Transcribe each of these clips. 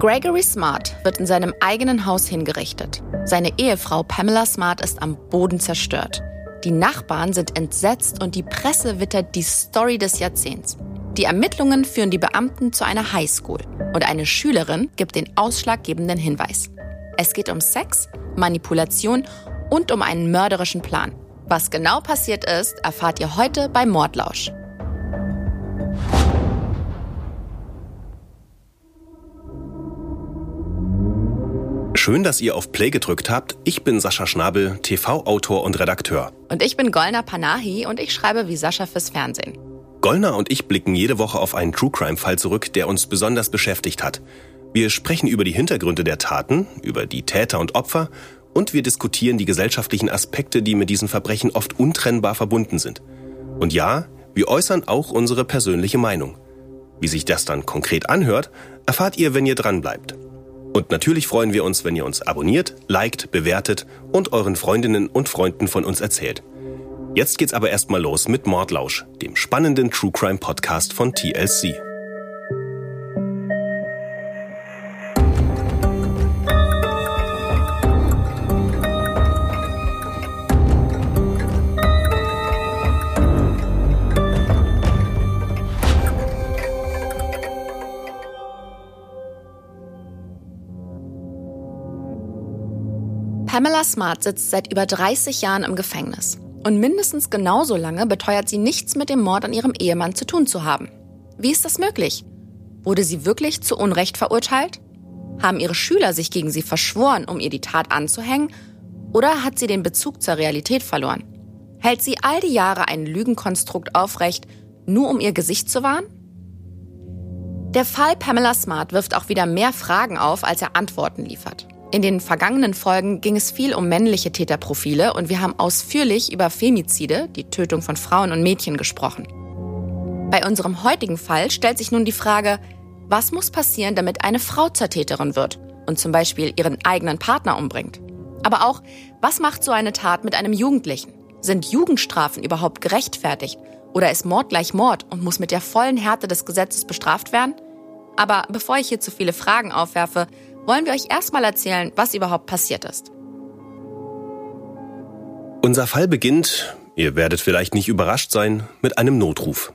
Gregory Smart wird in seinem eigenen Haus hingerichtet. Seine Ehefrau Pamela Smart ist am Boden zerstört. Die Nachbarn sind entsetzt und die Presse wittert die Story des Jahrzehnts. Die Ermittlungen führen die Beamten zu einer Highschool und eine Schülerin gibt den ausschlaggebenden Hinweis. Es geht um Sex, Manipulation und um einen mörderischen Plan. Was genau passiert ist, erfahrt ihr heute bei Mordlausch. Schön, dass ihr auf Play gedrückt habt. Ich bin Sascha Schnabel, TV-Autor und Redakteur. Und ich bin Golna Panahi und ich schreibe wie Sascha fürs Fernsehen. Golna und ich blicken jede Woche auf einen True Crime-Fall zurück, der uns besonders beschäftigt hat. Wir sprechen über die Hintergründe der Taten, über die Täter und Opfer und wir diskutieren die gesellschaftlichen Aspekte, die mit diesen Verbrechen oft untrennbar verbunden sind. Und ja, wir äußern auch unsere persönliche Meinung. Wie sich das dann konkret anhört, erfahrt ihr, wenn ihr dran bleibt. Und natürlich freuen wir uns, wenn ihr uns abonniert, liked, bewertet und euren Freundinnen und Freunden von uns erzählt. Jetzt geht's aber erstmal los mit Mordlausch, dem spannenden True Crime Podcast von TLC. Pamela Smart sitzt seit über 30 Jahren im Gefängnis. Und mindestens genauso lange beteuert sie nichts mit dem Mord an ihrem Ehemann zu tun zu haben. Wie ist das möglich? Wurde sie wirklich zu Unrecht verurteilt? Haben ihre Schüler sich gegen sie verschworen, um ihr die Tat anzuhängen? Oder hat sie den Bezug zur Realität verloren? Hält sie all die Jahre ein Lügenkonstrukt aufrecht, nur um ihr Gesicht zu wahren? Der Fall Pamela Smart wirft auch wieder mehr Fragen auf, als er Antworten liefert. In den vergangenen Folgen ging es viel um männliche Täterprofile und wir haben ausführlich über Femizide, die Tötung von Frauen und Mädchen, gesprochen. Bei unserem heutigen Fall stellt sich nun die Frage, was muss passieren, damit eine Frau zur Täterin wird und zum Beispiel ihren eigenen Partner umbringt? Aber auch, was macht so eine Tat mit einem Jugendlichen? Sind Jugendstrafen überhaupt gerechtfertigt? Oder ist Mord gleich Mord und muss mit der vollen Härte des Gesetzes bestraft werden? Aber bevor ich hier zu viele Fragen aufwerfe, wollen wir euch erstmal erzählen, was überhaupt passiert ist. Unser Fall beginnt, ihr werdet vielleicht nicht überrascht sein, mit einem Notruf.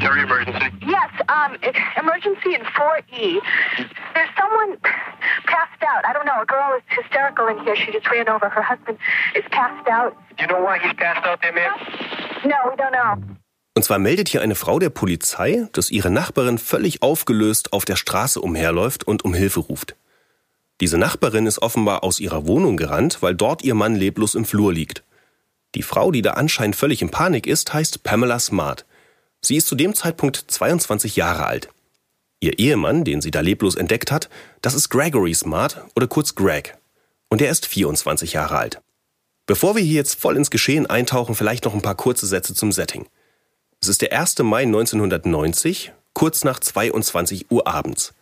Terry emergency. Yes, um, emergency in 4E. There's someone passed out. I don't know. A girl is hysterical in here. She just ran over. Her husband is passed out. Do you know why he's passed out there, ma'am? No, we don't know. Und zwar meldet hier eine Frau der Polizei, dass ihre Nachbarin völlig aufgelöst auf der Straße umherläuft und um Hilfe ruft. Diese Nachbarin ist offenbar aus ihrer Wohnung gerannt, weil dort ihr Mann leblos im Flur liegt. Die Frau, die da anscheinend völlig in Panik ist, heißt Pamela Smart. Sie ist zu dem Zeitpunkt 22 Jahre alt. Ihr Ehemann, den sie da leblos entdeckt hat, das ist Gregory Smart oder kurz Greg. Und er ist 24 Jahre alt. Bevor wir hier jetzt voll ins Geschehen eintauchen, vielleicht noch ein paar kurze Sätze zum Setting. Es ist der 1. Mai 1990, kurz nach 22 Uhr abends.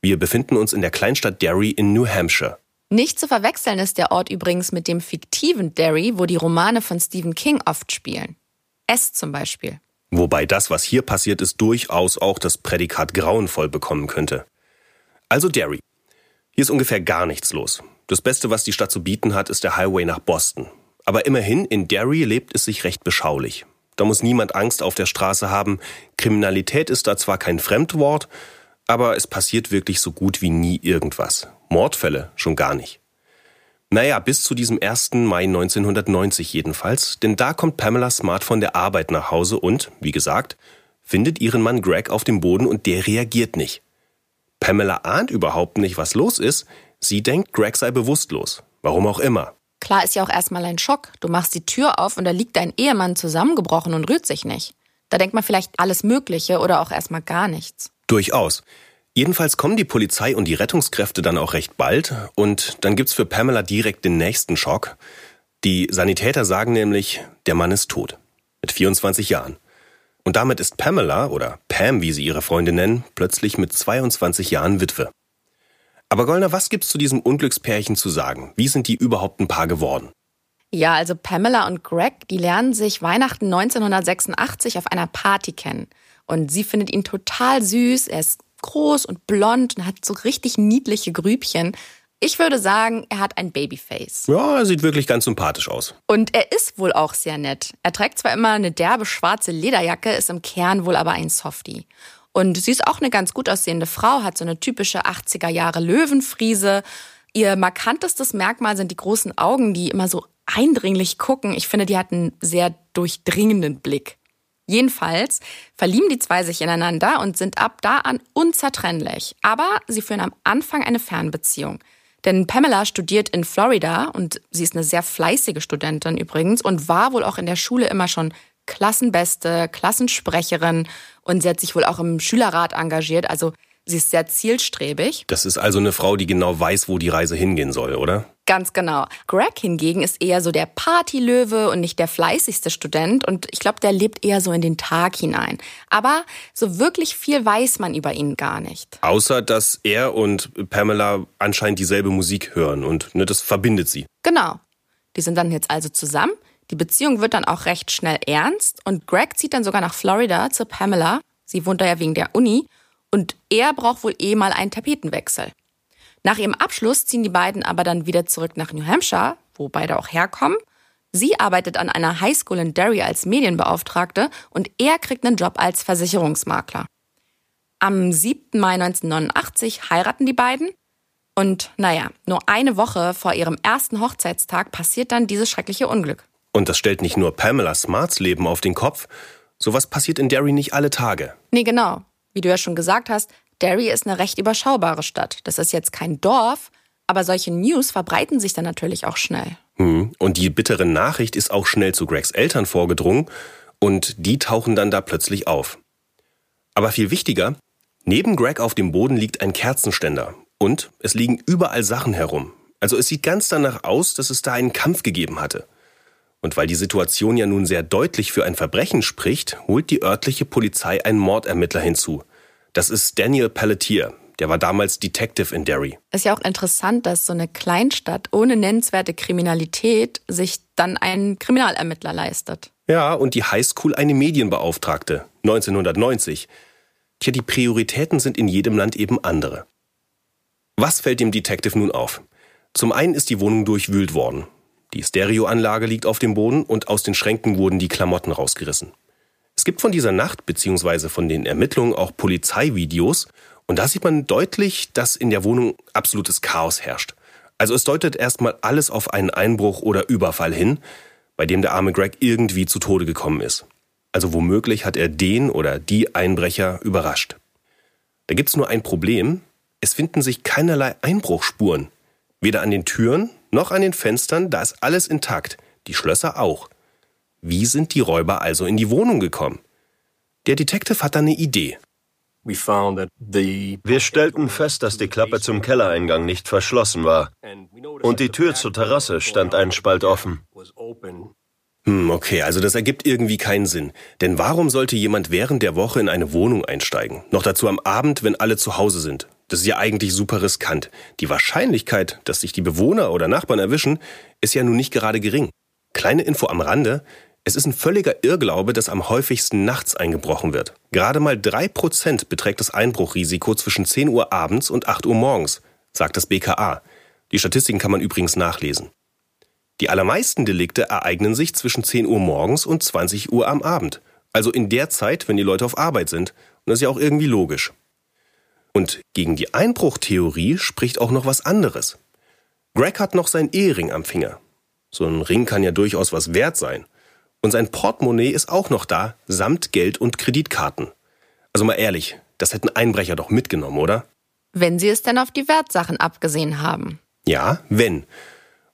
Wir befinden uns in der Kleinstadt Derry in New Hampshire. Nicht zu verwechseln ist der Ort übrigens mit dem fiktiven Derry, wo die Romane von Stephen King oft spielen. S zum Beispiel. Wobei das, was hier passiert ist, durchaus auch das Prädikat grauenvoll bekommen könnte. Also Derry. Hier ist ungefähr gar nichts los. Das Beste, was die Stadt zu bieten hat, ist der Highway nach Boston. Aber immerhin, in Derry lebt es sich recht beschaulich. Da muss niemand Angst auf der Straße haben. Kriminalität ist da zwar kein Fremdwort, aber es passiert wirklich so gut wie nie irgendwas. Mordfälle schon gar nicht. Naja, bis zu diesem 1. Mai 1990 jedenfalls, denn da kommt Pamela Smart von der Arbeit nach Hause und, wie gesagt, findet ihren Mann Greg auf dem Boden und der reagiert nicht. Pamela ahnt überhaupt nicht, was los ist. Sie denkt, Greg sei bewusstlos. Warum auch immer. Klar ist ja auch erstmal ein Schock. Du machst die Tür auf und da liegt dein Ehemann zusammengebrochen und rührt sich nicht. Da denkt man vielleicht alles Mögliche oder auch erstmal gar nichts. Durchaus. Jedenfalls kommen die Polizei und die Rettungskräfte dann auch recht bald und dann gibt's für Pamela direkt den nächsten Schock. Die Sanitäter sagen nämlich, der Mann ist tot. Mit 24 Jahren. Und damit ist Pamela, oder Pam, wie sie ihre Freunde nennen, plötzlich mit 22 Jahren Witwe. Aber Goldner, was gibt's zu diesem Unglückspärchen zu sagen? Wie sind die überhaupt ein Paar geworden? Ja, also Pamela und Greg, die lernen sich Weihnachten 1986 auf einer Party kennen. Und sie findet ihn total süß, er ist groß und blond und hat so richtig niedliche Grübchen. Ich würde sagen, er hat ein Babyface. Ja, er sieht wirklich ganz sympathisch aus. Und er ist wohl auch sehr nett. Er trägt zwar immer eine derbe schwarze Lederjacke, ist im Kern wohl aber ein Softie. Und sie ist auch eine ganz gut aussehende Frau, hat so eine typische 80er Jahre Löwenfriese. Ihr markantestes Merkmal sind die großen Augen, die immer so eindringlich gucken. Ich finde, die hat einen sehr durchdringenden Blick. Jedenfalls verlieben die zwei sich ineinander und sind ab da an unzertrennlich. Aber sie führen am Anfang eine Fernbeziehung. Denn Pamela studiert in Florida und sie ist eine sehr fleißige Studentin übrigens und war wohl auch in der Schule immer schon Klassenbeste, Klassensprecherin und sie hat sich wohl auch im Schülerrat engagiert. Also Sie ist sehr zielstrebig. Das ist also eine Frau, die genau weiß, wo die Reise hingehen soll, oder? Ganz genau. Greg hingegen ist eher so der Partylöwe und nicht der fleißigste Student und ich glaube, der lebt eher so in den Tag hinein. Aber so wirklich viel weiß man über ihn gar nicht. Außer, dass er und Pamela anscheinend dieselbe Musik hören und ne, das verbindet sie. Genau. Die sind dann jetzt also zusammen. Die Beziehung wird dann auch recht schnell ernst und Greg zieht dann sogar nach Florida zu Pamela. Sie wohnt da ja wegen der Uni und er braucht wohl eh mal einen Tapetenwechsel. Nach ihrem Abschluss ziehen die beiden aber dann wieder zurück nach New Hampshire, wo beide auch herkommen. Sie arbeitet an einer Highschool in Derry als Medienbeauftragte und er kriegt einen Job als Versicherungsmakler. Am 7. Mai 1989 heiraten die beiden und naja, nur eine Woche vor ihrem ersten Hochzeitstag passiert dann dieses schreckliche Unglück. Und das stellt nicht nur Pamela Smarts Leben auf den Kopf, sowas passiert in Derry nicht alle Tage. Nee, genau. Wie du ja schon gesagt hast, Derry ist eine recht überschaubare Stadt. Das ist jetzt kein Dorf, aber solche News verbreiten sich dann natürlich auch schnell. Hm. Und die bittere Nachricht ist auch schnell zu Gregs Eltern vorgedrungen und die tauchen dann da plötzlich auf. Aber viel wichtiger, neben Greg auf dem Boden liegt ein Kerzenständer und es liegen überall Sachen herum. Also es sieht ganz danach aus, dass es da einen Kampf gegeben hatte. Und weil die Situation ja nun sehr deutlich für ein Verbrechen spricht, holt die örtliche Polizei einen Mordermittler hinzu. Das ist Daniel Pelletier. Der war damals Detective in Derry. Ist ja auch interessant, dass so eine Kleinstadt ohne nennenswerte Kriminalität sich dann einen Kriminalermittler leistet. Ja, und die Highschool eine Medienbeauftragte. 1990. Tja, die Prioritäten sind in jedem Land eben andere. Was fällt dem Detective nun auf? Zum einen ist die Wohnung durchwühlt worden. Die Stereoanlage liegt auf dem Boden und aus den Schränken wurden die Klamotten rausgerissen. Es gibt von dieser Nacht bzw. von den Ermittlungen auch Polizeivideos und da sieht man deutlich, dass in der Wohnung absolutes Chaos herrscht. Also es deutet erstmal alles auf einen Einbruch oder Überfall hin, bei dem der arme Greg irgendwie zu Tode gekommen ist. Also womöglich hat er den oder die Einbrecher überrascht. Da gibt's nur ein Problem. Es finden sich keinerlei Einbruchspuren. Weder an den Türen noch an den Fenstern, da ist alles intakt, die Schlösser auch. Wie sind die Räuber also in die Wohnung gekommen? Der Detective hat da eine Idee. Wir stellten fest, dass die Klappe zum Kellereingang nicht verschlossen war. Und die Tür zur Terrasse stand einen Spalt offen. Hm, okay, also das ergibt irgendwie keinen Sinn. Denn warum sollte jemand während der Woche in eine Wohnung einsteigen? Noch dazu am Abend, wenn alle zu Hause sind. Das ist ja eigentlich super riskant. Die Wahrscheinlichkeit, dass sich die Bewohner oder Nachbarn erwischen, ist ja nun nicht gerade gering. Kleine Info am Rande. Es ist ein völliger Irrglaube, dass am häufigsten nachts eingebrochen wird. Gerade mal drei Prozent beträgt das Einbruchrisiko zwischen 10 Uhr abends und 8 Uhr morgens, sagt das BKA. Die Statistiken kann man übrigens nachlesen. Die allermeisten Delikte ereignen sich zwischen 10 Uhr morgens und 20 Uhr am Abend. Also in der Zeit, wenn die Leute auf Arbeit sind. Und das ist ja auch irgendwie logisch. Und gegen die Einbruchtheorie spricht auch noch was anderes. Greg hat noch sein Ehering am Finger. So ein Ring kann ja durchaus was wert sein. Und sein Portemonnaie ist auch noch da, samt Geld und Kreditkarten. Also mal ehrlich, das hätten Einbrecher doch mitgenommen, oder? Wenn sie es denn auf die Wertsachen abgesehen haben. Ja, wenn.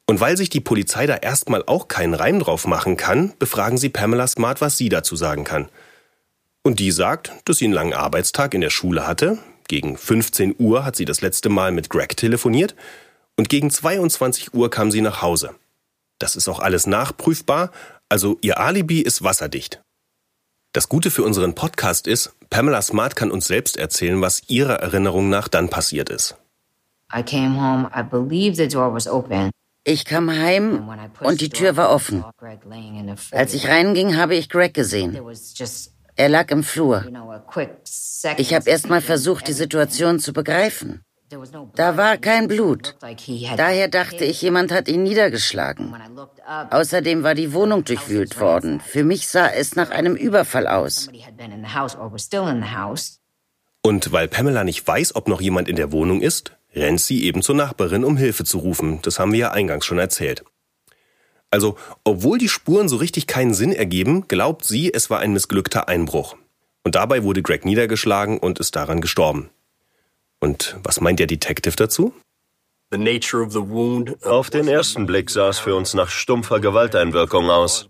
Und weil sich die Polizei da erstmal auch keinen Reim drauf machen kann, befragen sie Pamela Smart, was sie dazu sagen kann. Und die sagt, dass sie einen langen Arbeitstag in der Schule hatte, gegen 15 Uhr hat sie das letzte Mal mit Greg telefoniert und gegen 22 Uhr kam sie nach Hause. Das ist auch alles nachprüfbar, also ihr Alibi ist wasserdicht. Das Gute für unseren Podcast ist, Pamela Smart kann uns selbst erzählen, was ihrer Erinnerung nach dann passiert ist. Ich kam heim und die Tür war offen. Als ich reinging, habe ich Greg gesehen. Er lag im Flur. Ich habe erst mal versucht, die Situation zu begreifen. Da war kein Blut. Daher dachte ich, jemand hat ihn niedergeschlagen. Außerdem war die Wohnung durchwühlt worden. Für mich sah es nach einem Überfall aus. Und weil Pamela nicht weiß, ob noch jemand in der Wohnung ist, rennt sie eben zur Nachbarin, um Hilfe zu rufen. Das haben wir ja eingangs schon erzählt. Also, obwohl die Spuren so richtig keinen Sinn ergeben, glaubt sie, es war ein missglückter Einbruch. Und dabei wurde Greg niedergeschlagen und ist daran gestorben. Und was meint der Detective dazu? Auf den ersten Blick sah es für uns nach stumpfer Gewalteinwirkung aus.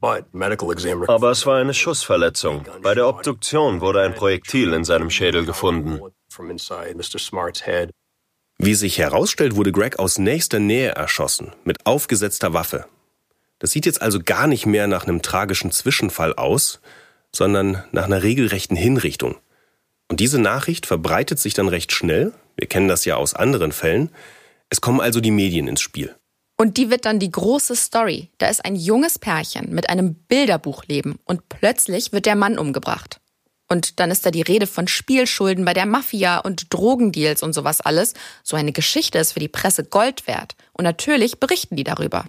Aber es war eine Schussverletzung. Bei der Obduktion wurde ein Projektil in seinem Schädel gefunden. Wie sich herausstellt, wurde Greg aus nächster Nähe erschossen, mit aufgesetzter Waffe. Das sieht jetzt also gar nicht mehr nach einem tragischen Zwischenfall aus, sondern nach einer regelrechten Hinrichtung. Und diese Nachricht verbreitet sich dann recht schnell, wir kennen das ja aus anderen Fällen, es kommen also die Medien ins Spiel. Und die wird dann die große Story. Da ist ein junges Pärchen mit einem Bilderbuchleben und plötzlich wird der Mann umgebracht. Und dann ist da die Rede von Spielschulden bei der Mafia und Drogendeals und sowas alles. So eine Geschichte ist für die Presse Gold wert. Und natürlich berichten die darüber.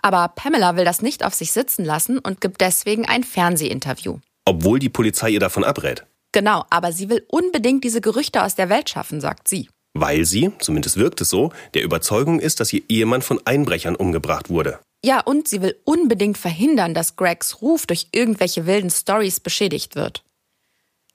Aber Pamela will das nicht auf sich sitzen lassen und gibt deswegen ein Fernsehinterview. Obwohl die Polizei ihr davon abrät. Genau, aber sie will unbedingt diese Gerüchte aus der Welt schaffen, sagt sie. Weil sie, zumindest wirkt es so, der Überzeugung ist, dass ihr Ehemann von Einbrechern umgebracht wurde. Ja, und sie will unbedingt verhindern, dass Gregs Ruf durch irgendwelche wilden Stories beschädigt wird.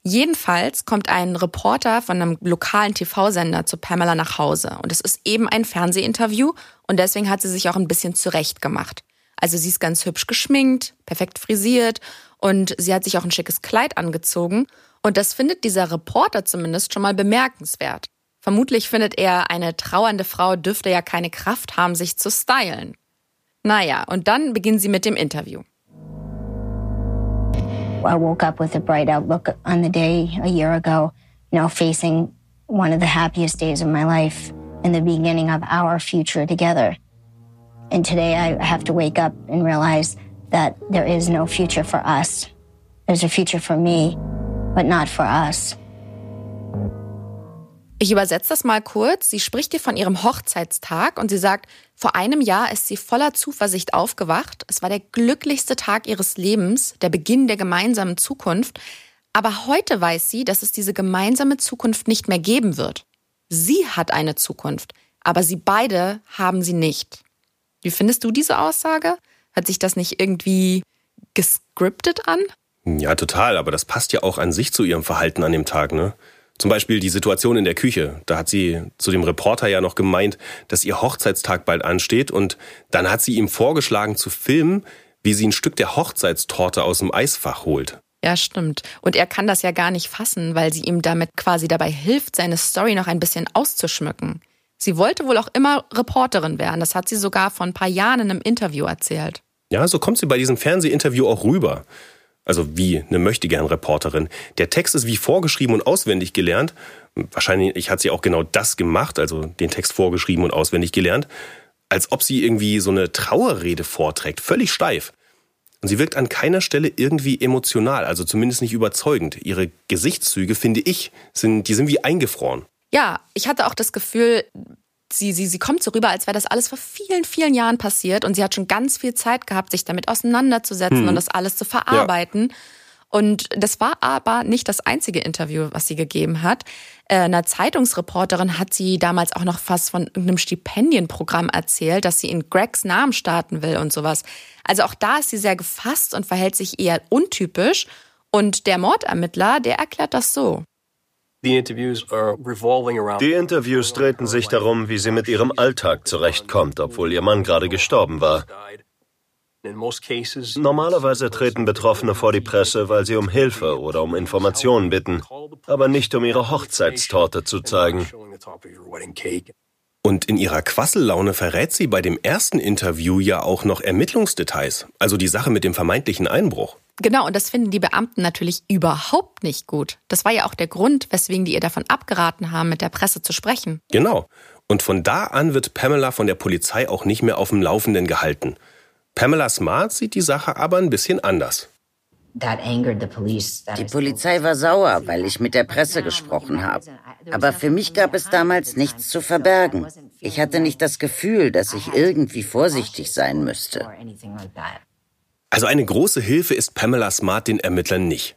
Jedenfalls kommt ein Reporter von einem lokalen TV-Sender zu Pamela nach Hause. Und es ist eben ein Fernsehinterview und deswegen hat sie sich auch ein bisschen zurecht gemacht. Also sie ist ganz hübsch geschminkt, perfekt frisiert und sie hat sich auch ein schickes Kleid angezogen. Und das findet dieser Reporter zumindest schon mal bemerkenswert. Vermutlich findet er, eine trauernde Frau dürfte ja keine Kraft haben, sich zu stylen. Naja, und dann beginnt sie mit dem Interview. I woke up with a bright outlook on the day a year ago, you know, facing one of the happiest days of my life and the beginning of our future together. And today I have to wake up and realize that there is no future for us. There's a future for me, but not for us. Ich übersetze das mal kurz. Sie spricht dir von ihrem Hochzeitstag und sie sagt, vor einem Jahr ist sie voller Zuversicht aufgewacht. Es war der glücklichste Tag ihres Lebens, der Beginn der gemeinsamen Zukunft. Aber heute weiß sie, dass es diese gemeinsame Zukunft nicht mehr geben wird. Sie hat eine Zukunft, aber sie beide haben sie nicht. Wie findest du diese Aussage? Hat sich das nicht irgendwie gescriptet an? Ja, total, aber das passt ja auch an sich zu ihrem Verhalten an dem Tag, ne? Zum Beispiel die Situation in der Küche. Da hat sie zu dem Reporter ja noch gemeint, dass ihr Hochzeitstag bald ansteht und dann hat sie ihm vorgeschlagen zu filmen, wie sie ein Stück der Hochzeitstorte aus dem Eisfach holt. Ja, stimmt. Und er kann das ja gar nicht fassen, weil sie ihm damit quasi dabei hilft, seine Story noch ein bisschen auszuschmücken. Sie wollte wohl auch immer Reporterin werden. Das hat sie sogar vor ein paar Jahren in einem Interview erzählt. Ja, so kommt sie bei diesem Fernsehinterview auch rüber. Also wie eine Möchtegern-Reporterin. Der Text ist wie vorgeschrieben und auswendig gelernt. Wahrscheinlich hat sie auch genau das gemacht, also den Text vorgeschrieben und auswendig gelernt. Als ob sie irgendwie so eine Trauerrede vorträgt, völlig steif. Und sie wirkt an keiner Stelle irgendwie emotional, also zumindest nicht überzeugend. Ihre Gesichtszüge, finde ich, sind, die sind wie eingefroren. Ja, ich hatte auch das Gefühl, sie, sie, sie kommt so rüber, als wäre das alles vor vielen, vielen Jahren passiert und sie hat schon ganz viel Zeit gehabt, sich damit auseinanderzusetzen hm. und das alles zu verarbeiten. Ja. Und das war aber nicht das einzige Interview, was sie gegeben hat. Äh, einer Zeitungsreporterin hat sie damals auch noch fast von irgendeinem Stipendienprogramm erzählt, dass sie in Gregs Namen starten will und sowas. Also auch da ist sie sehr gefasst und verhält sich eher untypisch. Und der Mordermittler, der erklärt das so. Die Interviews drehten sich darum, wie sie mit ihrem Alltag zurechtkommt, obwohl ihr Mann gerade gestorben war. Normalerweise treten Betroffene vor die Presse, weil sie um Hilfe oder um Informationen bitten, aber nicht um ihre Hochzeitstorte zu zeigen. Und in ihrer Quassellaune verrät sie bei dem ersten Interview ja auch noch Ermittlungsdetails, also die Sache mit dem vermeintlichen Einbruch. Genau, und das finden die Beamten natürlich überhaupt nicht gut. Das war ja auch der Grund, weswegen die ihr davon abgeraten haben, mit der Presse zu sprechen. Genau. Und von da an wird Pamela von der Polizei auch nicht mehr auf dem Laufenden gehalten. Pamela Smart sieht die Sache aber ein bisschen anders. Die Polizei war sauer, weil ich mit der Presse gesprochen habe. Aber für mich gab es damals nichts zu verbergen. Ich hatte nicht das Gefühl, dass ich irgendwie vorsichtig sein müsste. Also eine große Hilfe ist Pamela Smart den Ermittlern nicht.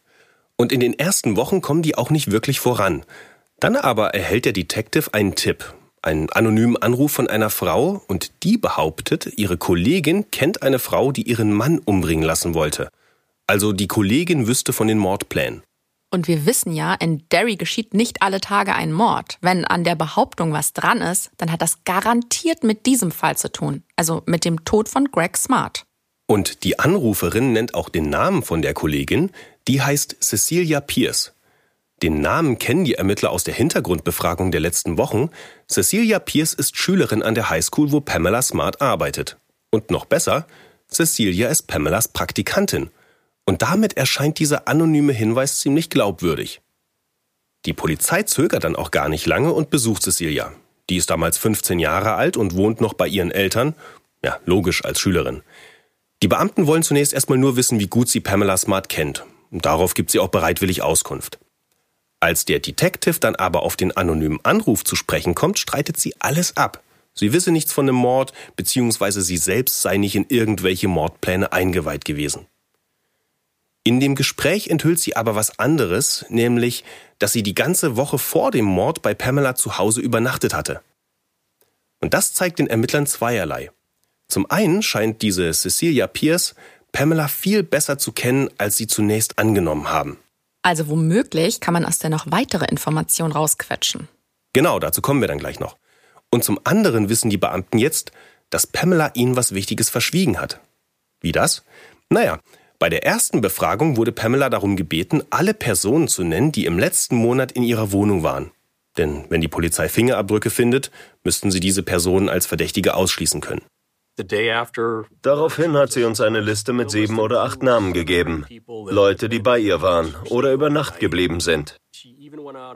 Und in den ersten Wochen kommen die auch nicht wirklich voran. Dann aber erhält der Detective einen Tipp, einen anonymen Anruf von einer Frau und die behauptet, ihre Kollegin kennt eine Frau, die ihren Mann umbringen lassen wollte. Also die Kollegin wüsste von den Mordplänen. Und wir wissen ja, in Derry geschieht nicht alle Tage ein Mord. Wenn an der Behauptung was dran ist, dann hat das garantiert mit diesem Fall zu tun. Also mit dem Tod von Greg Smart. Und die Anruferin nennt auch den Namen von der Kollegin. Die heißt Cecilia Pierce. Den Namen kennen die Ermittler aus der Hintergrundbefragung der letzten Wochen. Cecilia Pierce ist Schülerin an der Highschool, wo Pamela Smart arbeitet. Und noch besser, Cecilia ist Pamelas Praktikantin. Und damit erscheint dieser anonyme Hinweis ziemlich glaubwürdig. Die Polizei zögert dann auch gar nicht lange und besucht Cecilia. Die ist damals 15 Jahre alt und wohnt noch bei ihren Eltern. Ja, logisch als Schülerin. Die Beamten wollen zunächst erstmal nur wissen, wie gut sie Pamela Smart kennt. Und darauf gibt sie auch bereitwillig Auskunft. Als der Detective dann aber auf den anonymen Anruf zu sprechen kommt, streitet sie alles ab. Sie wisse nichts von dem Mord, beziehungsweise sie selbst sei nicht in irgendwelche Mordpläne eingeweiht gewesen. In dem Gespräch enthüllt sie aber was anderes, nämlich, dass sie die ganze Woche vor dem Mord bei Pamela zu Hause übernachtet hatte. Und das zeigt den Ermittlern zweierlei. Zum einen scheint diese Cecilia Pierce Pamela viel besser zu kennen, als sie zunächst angenommen haben. Also womöglich kann man aus der noch weitere Information rausquetschen. Genau, dazu kommen wir dann gleich noch. Und zum anderen wissen die Beamten jetzt, dass Pamela ihnen was Wichtiges verschwiegen hat. Wie das? Naja, bei der ersten Befragung wurde Pamela darum gebeten, alle Personen zu nennen, die im letzten Monat in ihrer Wohnung waren. Denn wenn die Polizei Fingerabdrücke findet, müssten sie diese Personen als Verdächtige ausschließen können. Daraufhin hat sie uns eine Liste mit sieben oder acht Namen gegeben. Leute, die bei ihr waren oder über Nacht geblieben sind.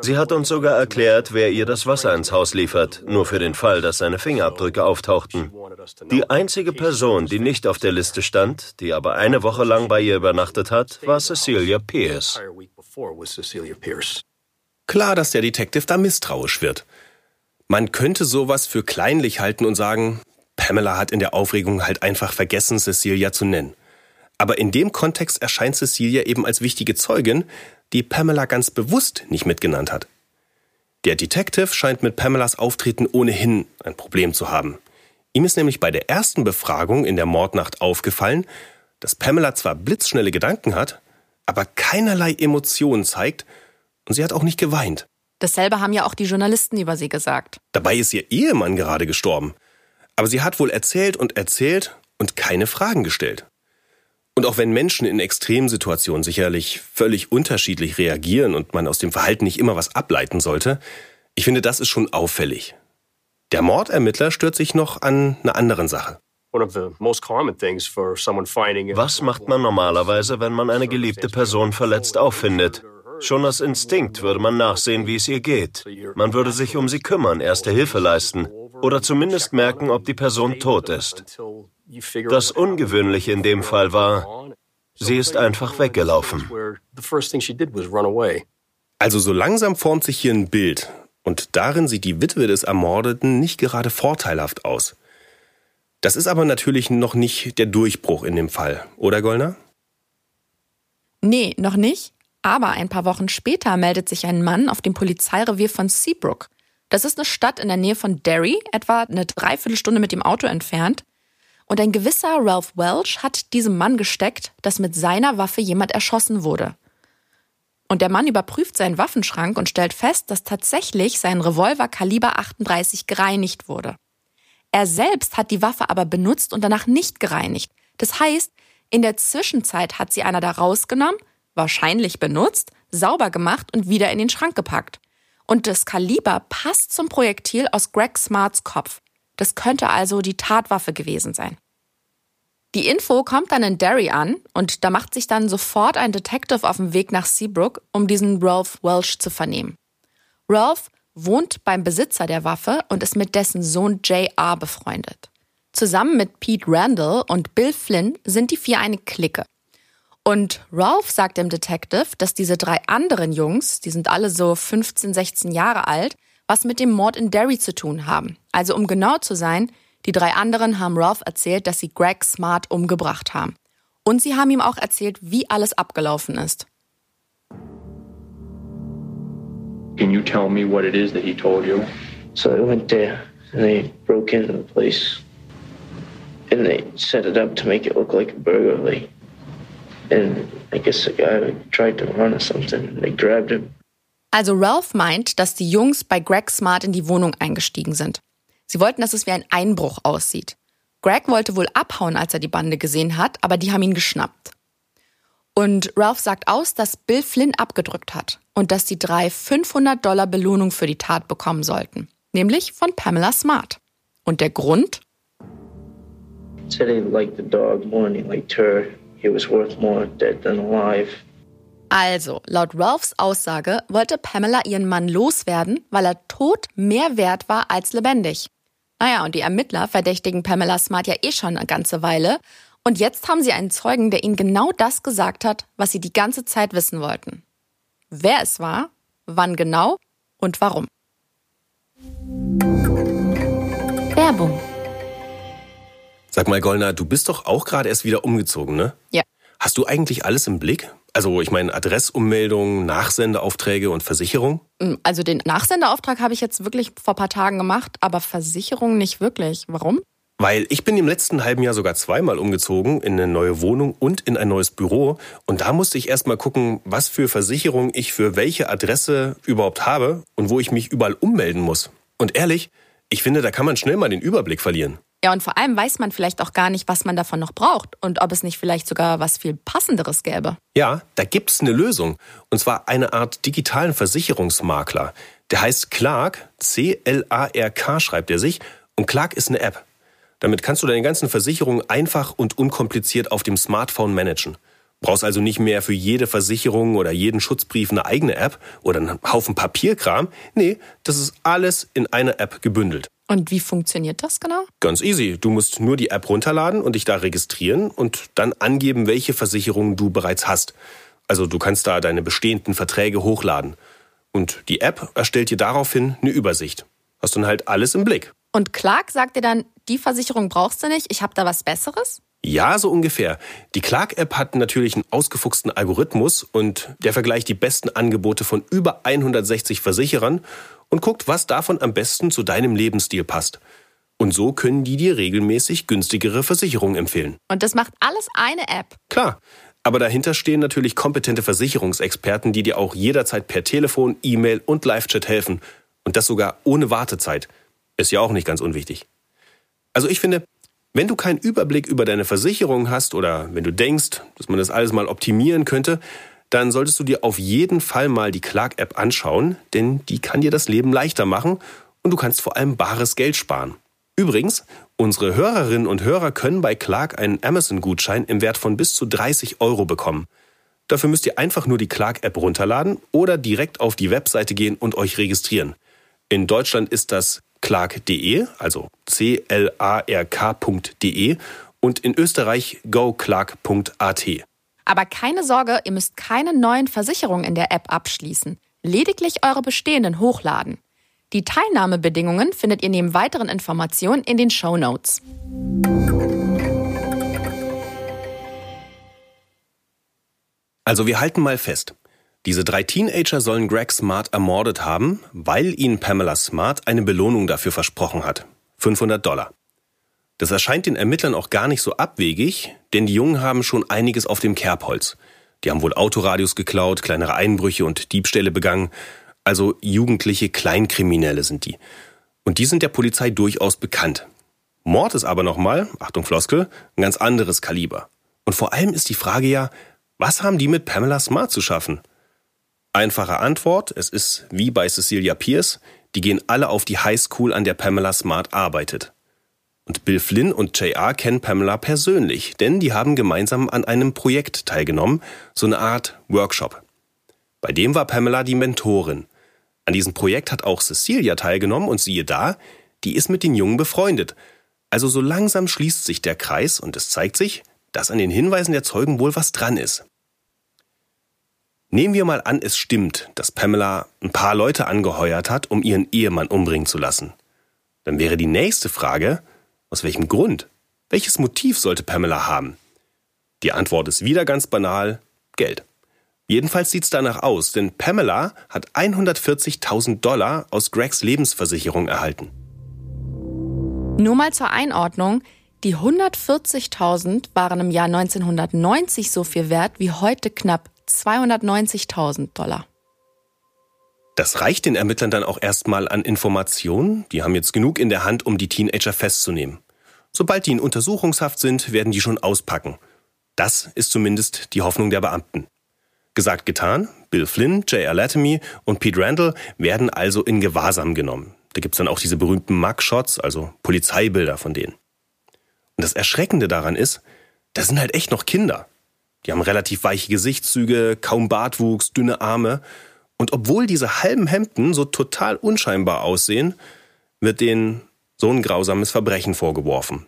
Sie hat uns sogar erklärt, wer ihr das Wasser ins Haus liefert, nur für den Fall, dass seine Fingerabdrücke auftauchten. Die einzige Person, die nicht auf der Liste stand, die aber eine Woche lang bei ihr übernachtet hat, war Cecilia Pierce. Klar, dass der Detective da misstrauisch wird. Man könnte sowas für kleinlich halten und sagen, Pamela hat in der Aufregung halt einfach vergessen, Cecilia zu nennen. Aber in dem Kontext erscheint Cecilia eben als wichtige Zeugin, die Pamela ganz bewusst nicht mitgenannt hat. Der Detective scheint mit Pamelas Auftreten ohnehin ein Problem zu haben. Ihm ist nämlich bei der ersten Befragung in der Mordnacht aufgefallen, dass Pamela zwar blitzschnelle Gedanken hat, aber keinerlei Emotionen zeigt und sie hat auch nicht geweint. Dasselbe haben ja auch die Journalisten über sie gesagt. Dabei ist ihr Ehemann gerade gestorben. Aber sie hat wohl erzählt und erzählt und keine Fragen gestellt. Und auch wenn Menschen in Extremsituationen sicherlich völlig unterschiedlich reagieren und man aus dem Verhalten nicht immer was ableiten sollte, ich finde, das ist schon auffällig. Der Mordermittler stört sich noch an einer anderen Sache. Was macht man normalerweise, wenn man eine geliebte Person verletzt auffindet? Schon aus Instinkt würde man nachsehen, wie es ihr geht. Man würde sich um sie kümmern, erste Hilfe leisten oder zumindest merken, ob die Person tot ist. Das Ungewöhnliche in dem Fall war, sie ist einfach weggelaufen. Also so langsam formt sich hier ein Bild, und darin sieht die Witwe des Ermordeten nicht gerade vorteilhaft aus. Das ist aber natürlich noch nicht der Durchbruch in dem Fall, oder Gollner? Nee, noch nicht. Aber ein paar Wochen später meldet sich ein Mann auf dem Polizeirevier von Seabrook. Das ist eine Stadt in der Nähe von Derry, etwa eine Dreiviertelstunde mit dem Auto entfernt. Und ein gewisser Ralph Welch hat diesem Mann gesteckt, dass mit seiner Waffe jemand erschossen wurde. Und der Mann überprüft seinen Waffenschrank und stellt fest, dass tatsächlich sein Revolver Kaliber 38 gereinigt wurde. Er selbst hat die Waffe aber benutzt und danach nicht gereinigt. Das heißt, in der Zwischenzeit hat sie einer da rausgenommen, wahrscheinlich benutzt, sauber gemacht und wieder in den Schrank gepackt. Und das Kaliber passt zum Projektil aus Greg Smarts Kopf. Das könnte also die Tatwaffe gewesen sein. Die Info kommt dann in Derry an und da macht sich dann sofort ein Detective auf den Weg nach Seabrook, um diesen Ralph Welsh zu vernehmen. Ralph wohnt beim Besitzer der Waffe und ist mit dessen Sohn J.R. befreundet. Zusammen mit Pete Randall und Bill Flynn sind die vier eine Clique. Und Ralph sagt dem Detective, dass diese drei anderen Jungs, die sind alle so 15, 16 Jahre alt, was mit dem Mord in Derry zu tun haben. Also um genau zu sein, die drei anderen haben Ralph erzählt, dass sie Greg Smart umgebracht haben. Und sie haben ihm auch erzählt, wie alles abgelaufen ist. Can you tell me what it is that he told you? So I went there and they broke into the place and they set it up to make it look like a burglary. And I guess the guy tried to run or something they grabbed him. Also Ralph meint, dass die Jungs bei Greg Smart in die Wohnung eingestiegen sind. Sie wollten, dass es wie ein Einbruch aussieht. Greg wollte wohl abhauen, als er die Bande gesehen hat, aber die haben ihn geschnappt. Und Ralph sagt aus, dass Bill Flynn abgedrückt hat und dass die drei 500 Dollar Belohnung für die Tat bekommen sollten, nämlich von Pamela Smart. Und der Grund? Said he liked the dog more than he liked her. Also, laut Ralphs Aussage wollte Pamela ihren Mann loswerden, weil er tot mehr wert war als lebendig. Naja, und die Ermittler verdächtigen Pamela Smart ja eh schon eine ganze Weile. Und jetzt haben sie einen Zeugen, der ihnen genau das gesagt hat, was sie die ganze Zeit wissen wollten. Wer es war, wann genau und warum. Werbung. Sag mal, Goldner, du bist doch auch gerade erst wieder umgezogen, ne? Ja. Hast du eigentlich alles im Blick? Also ich meine Adressummeldungen, Nachsendeaufträge und Versicherung? Mm, also den Nachsendeauftrag habe ich jetzt wirklich vor ein paar Tagen gemacht, aber Versicherung nicht wirklich. Warum? Weil ich bin im letzten halben Jahr sogar zweimal umgezogen in eine neue Wohnung und in ein neues Büro. Und da musste ich erst mal gucken, was für Versicherung ich für welche Adresse überhaupt habe und wo ich mich überall ummelden muss. Und ehrlich, ich finde, da kann man schnell mal den Überblick verlieren. Ja, und vor allem weiß man vielleicht auch gar nicht, was man davon noch braucht und ob es nicht vielleicht sogar was viel Passenderes gäbe. Ja, da gibt's eine Lösung. Und zwar eine Art digitalen Versicherungsmakler. Der heißt Clark, C-L-A-R-K schreibt er sich. Und Clark ist eine App. Damit kannst du deine ganzen Versicherungen einfach und unkompliziert auf dem Smartphone managen. Brauchst also nicht mehr für jede Versicherung oder jeden Schutzbrief eine eigene App oder einen Haufen Papierkram. Nee, das ist alles in einer App gebündelt. Und wie funktioniert das genau? Ganz easy. Du musst nur die App runterladen und dich da registrieren und dann angeben, welche Versicherungen du bereits hast. Also du kannst da deine bestehenden Verträge hochladen. Und die App erstellt dir daraufhin eine Übersicht. Hast dann halt alles im Blick. Und Clark sagt dir dann, die Versicherung brauchst du nicht, ich habe da was Besseres? Ja, so ungefähr. Die Clark-App hat natürlich einen ausgefuchsten Algorithmus und der vergleicht die besten Angebote von über 160 Versicherern und guckt, was davon am besten zu deinem Lebensstil passt. Und so können die dir regelmäßig günstigere Versicherungen empfehlen. Und das macht alles eine App. Klar. Aber dahinter stehen natürlich kompetente Versicherungsexperten, die dir auch jederzeit per Telefon, E-Mail und Live-Chat helfen. Und das sogar ohne Wartezeit. Ist ja auch nicht ganz unwichtig. Also ich finde, wenn du keinen Überblick über deine Versicherung hast oder wenn du denkst, dass man das alles mal optimieren könnte, dann solltest du dir auf jeden Fall mal die Clark-App anschauen, denn die kann dir das Leben leichter machen und du kannst vor allem bares Geld sparen. Übrigens, unsere Hörerinnen und Hörer können bei Clark einen Amazon-Gutschein im Wert von bis zu 30 Euro bekommen. Dafür müsst ihr einfach nur die Clark-App runterladen oder direkt auf die Webseite gehen und euch registrieren. In Deutschland ist das clark.de, also c-l-a-r-k.de und in Österreich goclark.at. Aber keine Sorge, ihr müsst keine neuen Versicherungen in der App abschließen. Lediglich eure bestehenden hochladen. Die Teilnahmebedingungen findet ihr neben weiteren Informationen in den Show Notes. Also wir halten mal fest. Diese drei Teenager sollen Greg Smart ermordet haben, weil ihnen Pamela Smart eine Belohnung dafür versprochen hat. 500 Dollar. Das erscheint den Ermittlern auch gar nicht so abwegig, denn die Jungen haben schon einiges auf dem Kerbholz. Die haben wohl Autoradios geklaut, kleinere Einbrüche und Diebstähle begangen. Also jugendliche Kleinkriminelle sind die. Und die sind der Polizei durchaus bekannt. Mord ist aber nochmal, Achtung Floskel, ein ganz anderes Kaliber. Und vor allem ist die Frage ja, was haben die mit Pamela Smart zu schaffen? Einfache Antwort, es ist wie bei Cecilia Pierce, die gehen alle auf die High School, an der Pamela Smart arbeitet. Und Bill Flynn und JR kennen Pamela persönlich, denn die haben gemeinsam an einem Projekt teilgenommen, so eine Art Workshop. Bei dem war Pamela die Mentorin. An diesem Projekt hat auch Cecilia teilgenommen und siehe da, die ist mit den Jungen befreundet. Also so langsam schließt sich der Kreis und es zeigt sich, dass an den Hinweisen der Zeugen wohl was dran ist. Nehmen wir mal an, es stimmt, dass Pamela ein paar Leute angeheuert hat, um ihren Ehemann umbringen zu lassen. Dann wäre die nächste Frage, aus welchem Grund? Welches Motiv sollte Pamela haben? Die Antwort ist wieder ganz banal, Geld. Jedenfalls sieht's danach aus, denn Pamela hat 140.000 Dollar aus Gregs Lebensversicherung erhalten. Nur mal zur Einordnung, die 140.000 waren im Jahr 1990 so viel wert wie heute knapp 290.000 Dollar. Das reicht den Ermittlern dann auch erstmal an Informationen. Die haben jetzt genug in der Hand, um die Teenager festzunehmen. Sobald die in Untersuchungshaft sind, werden die schon auspacken. Das ist zumindest die Hoffnung der Beamten. Gesagt, getan. Bill Flynn, J.R. Latomy und Pete Randall werden also in Gewahrsam genommen. Da gibt's dann auch diese berühmten Mugshots, also Polizeibilder von denen. Und das Erschreckende daran ist, das sind halt echt noch Kinder. Die haben relativ weiche Gesichtszüge, kaum Bartwuchs, dünne Arme. Und obwohl diese halben Hemden so total unscheinbar aussehen, wird denen so ein grausames Verbrechen vorgeworfen.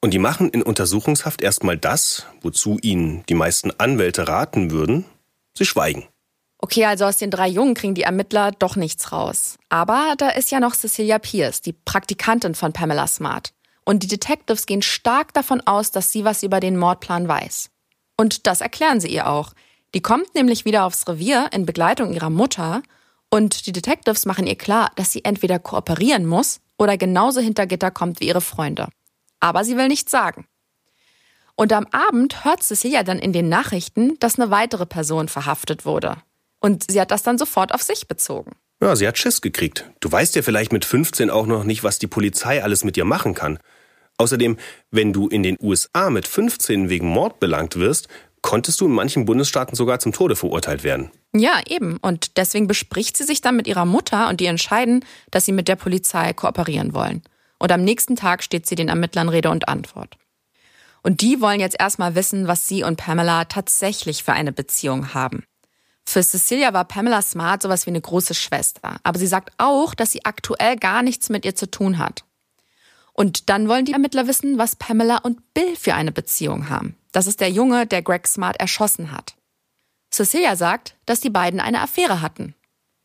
Und die machen in Untersuchungshaft erstmal das, wozu ihnen die meisten Anwälte raten würden. Sie schweigen. Okay, also aus den drei Jungen kriegen die Ermittler doch nichts raus. Aber da ist ja noch Cecilia Pierce, die Praktikantin von Pamela Smart. Und die Detectives gehen stark davon aus, dass sie was über den Mordplan weiß. Und das erklären sie ihr auch. Die kommt nämlich wieder aufs Revier in Begleitung ihrer Mutter und die Detectives machen ihr klar, dass sie entweder kooperieren muss oder genauso hinter Gitter kommt wie ihre Freunde aber sie will nichts sagen. Und am Abend hört Cecilia dann in den Nachrichten, dass eine weitere Person verhaftet wurde. Und sie hat das dann sofort auf sich bezogen. Ja, sie hat Schiss gekriegt. Du weißt ja vielleicht mit 15 auch noch nicht, was die Polizei alles mit dir machen kann. Außerdem, wenn du in den USA mit 15 wegen Mord belangt wirst, konntest du in manchen Bundesstaaten sogar zum Tode verurteilt werden. Ja, eben. Und deswegen bespricht sie sich dann mit ihrer Mutter und die entscheiden, dass sie mit der Polizei kooperieren wollen. Und am nächsten Tag steht sie den Ermittlern Rede und Antwort. Und die wollen jetzt erstmal wissen, was sie und Pamela tatsächlich für eine Beziehung haben. Für Cecilia war Pamela Smart sowas wie eine große Schwester. Aber sie sagt auch, dass sie aktuell gar nichts mit ihr zu tun hat. Und dann wollen die Ermittler wissen, was Pamela und Bill für eine Beziehung haben. Das ist der Junge, der Greg Smart erschossen hat. Cecilia sagt, dass die beiden eine Affäre hatten.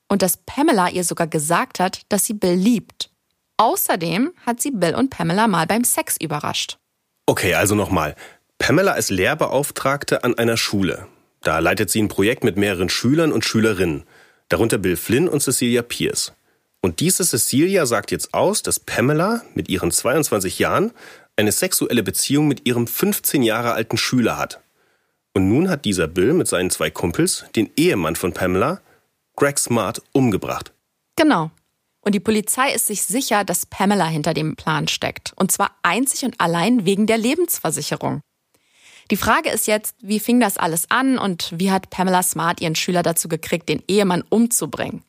Und dass Pamela ihr sogar gesagt hat, dass sie Bill liebt. Außerdem hat sie Bill und Pamela mal beim Sex überrascht. Okay, also nochmal. Pamela ist Lehrbeauftragte an einer Schule. Da leitet sie ein Projekt mit mehreren Schülern und Schülerinnen, darunter Bill Flynn und Cecilia Pierce. Und diese Cecilia sagt jetzt aus, dass Pamela mit ihren 22 Jahren eine sexuelle Beziehung mit ihrem 15 Jahre alten Schüler hat. Und nun hat dieser Bill mit seinen zwei Kumpels den Ehemann von Pamela, Greg Smart, umgebracht. Genau. Und die Polizei ist sich sicher, dass Pamela hinter dem Plan steckt. Und zwar einzig und allein wegen der Lebensversicherung. Die Frage ist jetzt, wie fing das alles an und wie hat Pamela Smart ihren Schüler dazu gekriegt, den Ehemann umzubringen?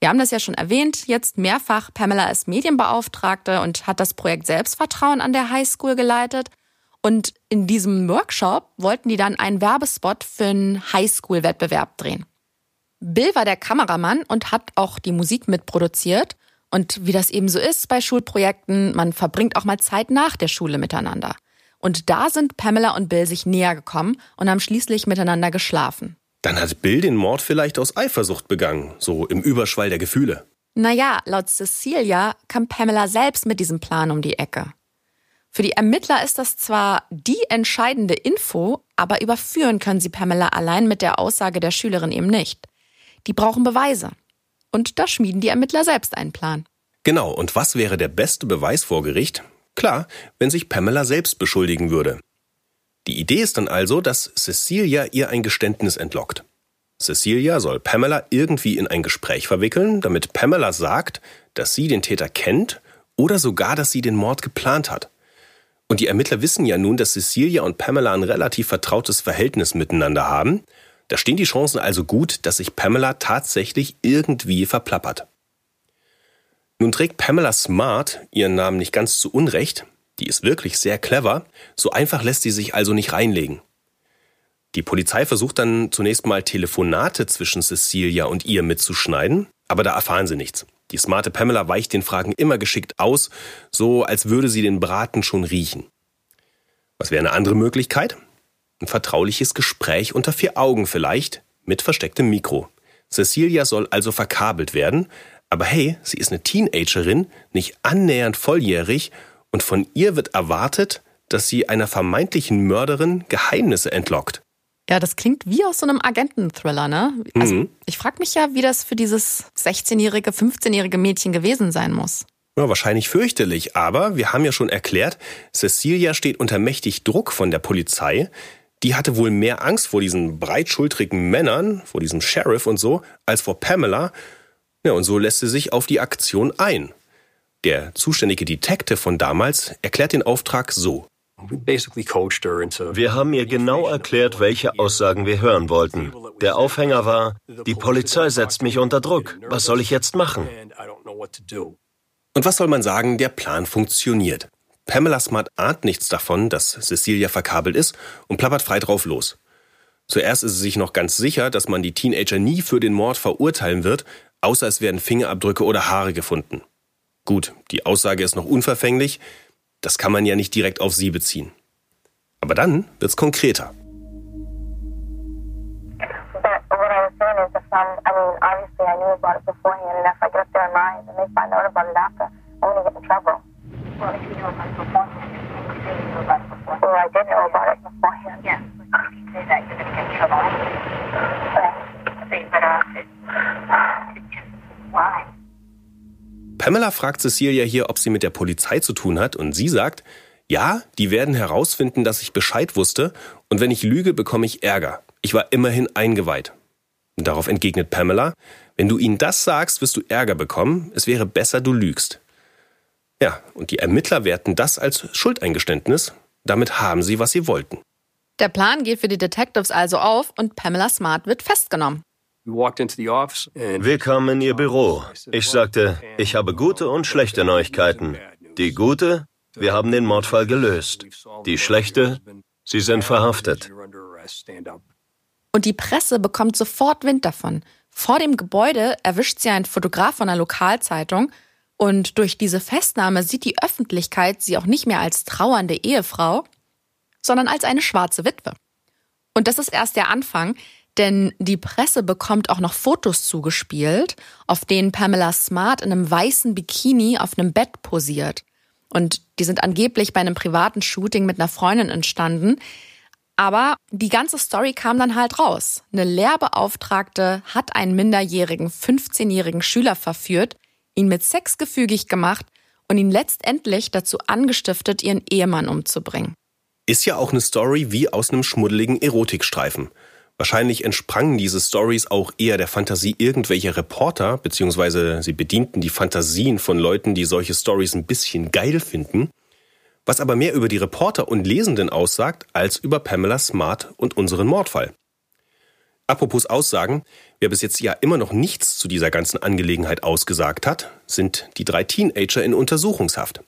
Wir haben das ja schon erwähnt, jetzt mehrfach. Pamela ist Medienbeauftragte und hat das Projekt Selbstvertrauen an der Highschool geleitet. Und in diesem Workshop wollten die dann einen Werbespot für einen Highschool-Wettbewerb drehen. Bill war der Kameramann und hat auch die Musik mitproduziert. Und wie das eben so ist bei Schulprojekten, man verbringt auch mal Zeit nach der Schule miteinander. Und da sind Pamela und Bill sich näher gekommen und haben schließlich miteinander geschlafen. Dann hat Bill den Mord vielleicht aus Eifersucht begangen, so im Überschwall der Gefühle. Naja, laut Cecilia kam Pamela selbst mit diesem Plan um die Ecke. Für die Ermittler ist das zwar die entscheidende Info, aber überführen können sie Pamela allein mit der Aussage der Schülerin eben nicht. Die brauchen Beweise. Und da schmieden die Ermittler selbst einen Plan. Genau, und was wäre der beste Beweis vor Gericht? Klar, wenn sich Pamela selbst beschuldigen würde. Die Idee ist dann also, dass Cecilia ihr ein Geständnis entlockt. Cecilia soll Pamela irgendwie in ein Gespräch verwickeln, damit Pamela sagt, dass sie den Täter kennt oder sogar, dass sie den Mord geplant hat. Und die Ermittler wissen ja nun, dass Cecilia und Pamela ein relativ vertrautes Verhältnis miteinander haben da stehen die Chancen also gut, dass sich Pamela tatsächlich irgendwie verplappert. Nun trägt Pamela Smart ihren Namen nicht ganz zu Unrecht, die ist wirklich sehr clever, so einfach lässt sie sich also nicht reinlegen. Die Polizei versucht dann zunächst mal Telefonate zwischen Cecilia und ihr mitzuschneiden, aber da erfahren sie nichts. Die smarte Pamela weicht den Fragen immer geschickt aus, so als würde sie den Braten schon riechen. Was wäre eine andere Möglichkeit? Ein vertrauliches Gespräch unter vier Augen vielleicht, mit verstecktem Mikro. Cecilia soll also verkabelt werden, aber hey, sie ist eine Teenagerin, nicht annähernd volljährig, und von ihr wird erwartet, dass sie einer vermeintlichen Mörderin Geheimnisse entlockt. Ja, das klingt wie aus so einem Agenten-Thriller, ne? Also, Mhm. ich frage mich ja, wie das für dieses 16-jährige, 15-jährige Mädchen gewesen sein muss. Ja, wahrscheinlich fürchterlich, aber wir haben ja schon erklärt, Cecilia steht unter mächtig Druck von der Polizei. Die hatte wohl mehr Angst vor diesen breitschultrigen Männern, vor diesem Sheriff und so, als vor Pamela. Ja, und so lässt sie sich auf die Aktion ein. Der zuständige Detective von damals erklärt den Auftrag so. Wir haben ihr genau erklärt, welche Aussagen wir hören wollten. Der Aufhänger war, die Polizei setzt mich unter Druck. Was soll ich jetzt machen? Und was soll man sagen, der Plan funktioniert. Pamela Smart ahnt nichts davon, dass Cecilia verkabelt ist und plappert frei drauf los. Zuerst ist sie sich noch ganz sicher, dass man die Teenager nie für den Mord verurteilen wird, außer es werden Fingerabdrücke oder Haare gefunden. Gut, die Aussage ist noch unverfänglich, das kann man ja nicht direkt auf sie beziehen. Aber dann wird's konkreter. Pamela fragt Cecilia hier, ob sie mit der Polizei zu tun hat, und sie sagt, ja, die werden herausfinden, dass ich Bescheid wusste, und wenn ich lüge, bekomme ich Ärger. Ich war immerhin eingeweiht. Darauf entgegnet Pamela, wenn du ihnen das sagst, wirst du Ärger bekommen, es wäre besser, du lügst. Ja, und die Ermittler werten das als Schuldeingeständnis, damit haben sie, was sie wollten. Der Plan geht für die Detectives also auf und Pamela Smart wird festgenommen. Wir kamen in ihr Büro. Ich sagte, ich habe gute und schlechte Neuigkeiten. Die gute, wir haben den Mordfall gelöst. Die schlechte, sie sind verhaftet. Und die Presse bekommt sofort Wind davon. Vor dem Gebäude erwischt sie einen Fotograf von einer Lokalzeitung und durch diese Festnahme sieht die Öffentlichkeit sie auch nicht mehr als trauernde Ehefrau, sondern als eine schwarze Witwe. Und das ist erst der Anfang, denn die Presse bekommt auch noch Fotos zugespielt, auf denen Pamela Smart in einem weißen Bikini auf einem Bett posiert. Und die sind angeblich bei einem privaten Shooting mit einer Freundin entstanden. Aber die ganze Story kam dann halt raus. Eine Lehrbeauftragte hat einen minderjährigen 15-jährigen Schüler verführt, ihn mit Sex gefügig gemacht und ihn letztendlich dazu angestiftet, ihren Ehemann umzubringen. Ist ja auch eine Story wie aus einem schmuddeligen Erotikstreifen. Wahrscheinlich entsprangen diese Stories auch eher der Fantasie irgendwelcher Reporter, beziehungsweise sie bedienten die Fantasien von Leuten, die solche Stories ein bisschen geil finden, was aber mehr über die Reporter und Lesenden aussagt, als über Pamela Smart und unseren Mordfall. Apropos Aussagen, wer bis jetzt ja immer noch nichts zu dieser ganzen Angelegenheit ausgesagt hat, sind die drei Teenager in Untersuchungshaft.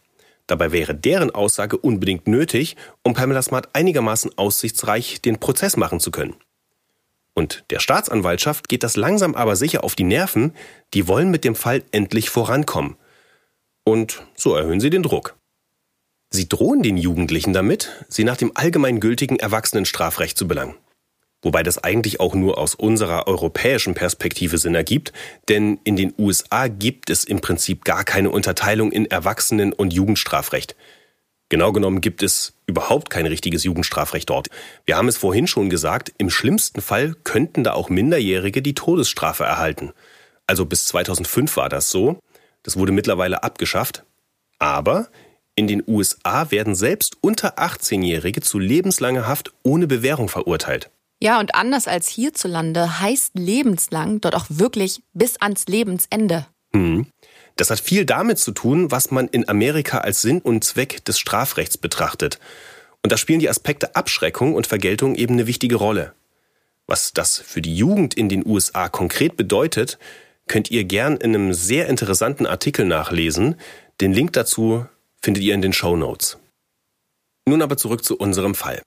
Dabei wäre deren Aussage unbedingt nötig, um Pamela Smart einigermaßen aussichtsreich den Prozess machen zu können. Und der Staatsanwaltschaft geht das langsam aber sicher auf die Nerven, die wollen mit dem Fall endlich vorankommen. Und so erhöhen sie den Druck. Sie drohen den Jugendlichen damit, sie nach dem allgemeingültigen Erwachsenenstrafrecht zu belangen. Wobei das eigentlich auch nur aus unserer europäischen Perspektive Sinn ergibt, denn in den USA gibt es im Prinzip gar keine Unterteilung in Erwachsenen- und Jugendstrafrecht. Genau genommen gibt es überhaupt kein richtiges Jugendstrafrecht dort. Wir haben es vorhin schon gesagt, im schlimmsten Fall könnten da auch Minderjährige die Todesstrafe erhalten. Also bis 2005 war das so. Das wurde mittlerweile abgeschafft. Aber in den USA werden selbst unter 18-Jährige zu lebenslanger Haft ohne Bewährung verurteilt. Ja, und anders als hierzulande heißt lebenslang dort auch wirklich bis ans Lebensende. Hm. Das hat viel damit zu tun, was man in Amerika als Sinn und Zweck des Strafrechts betrachtet. Und da spielen die Aspekte Abschreckung und Vergeltung eben eine wichtige Rolle. Was das für die Jugend in den USA konkret bedeutet, könnt ihr gern in einem sehr interessanten Artikel nachlesen. Den Link dazu findet ihr in den Show Notes. Nun aber zurück zu unserem Fall.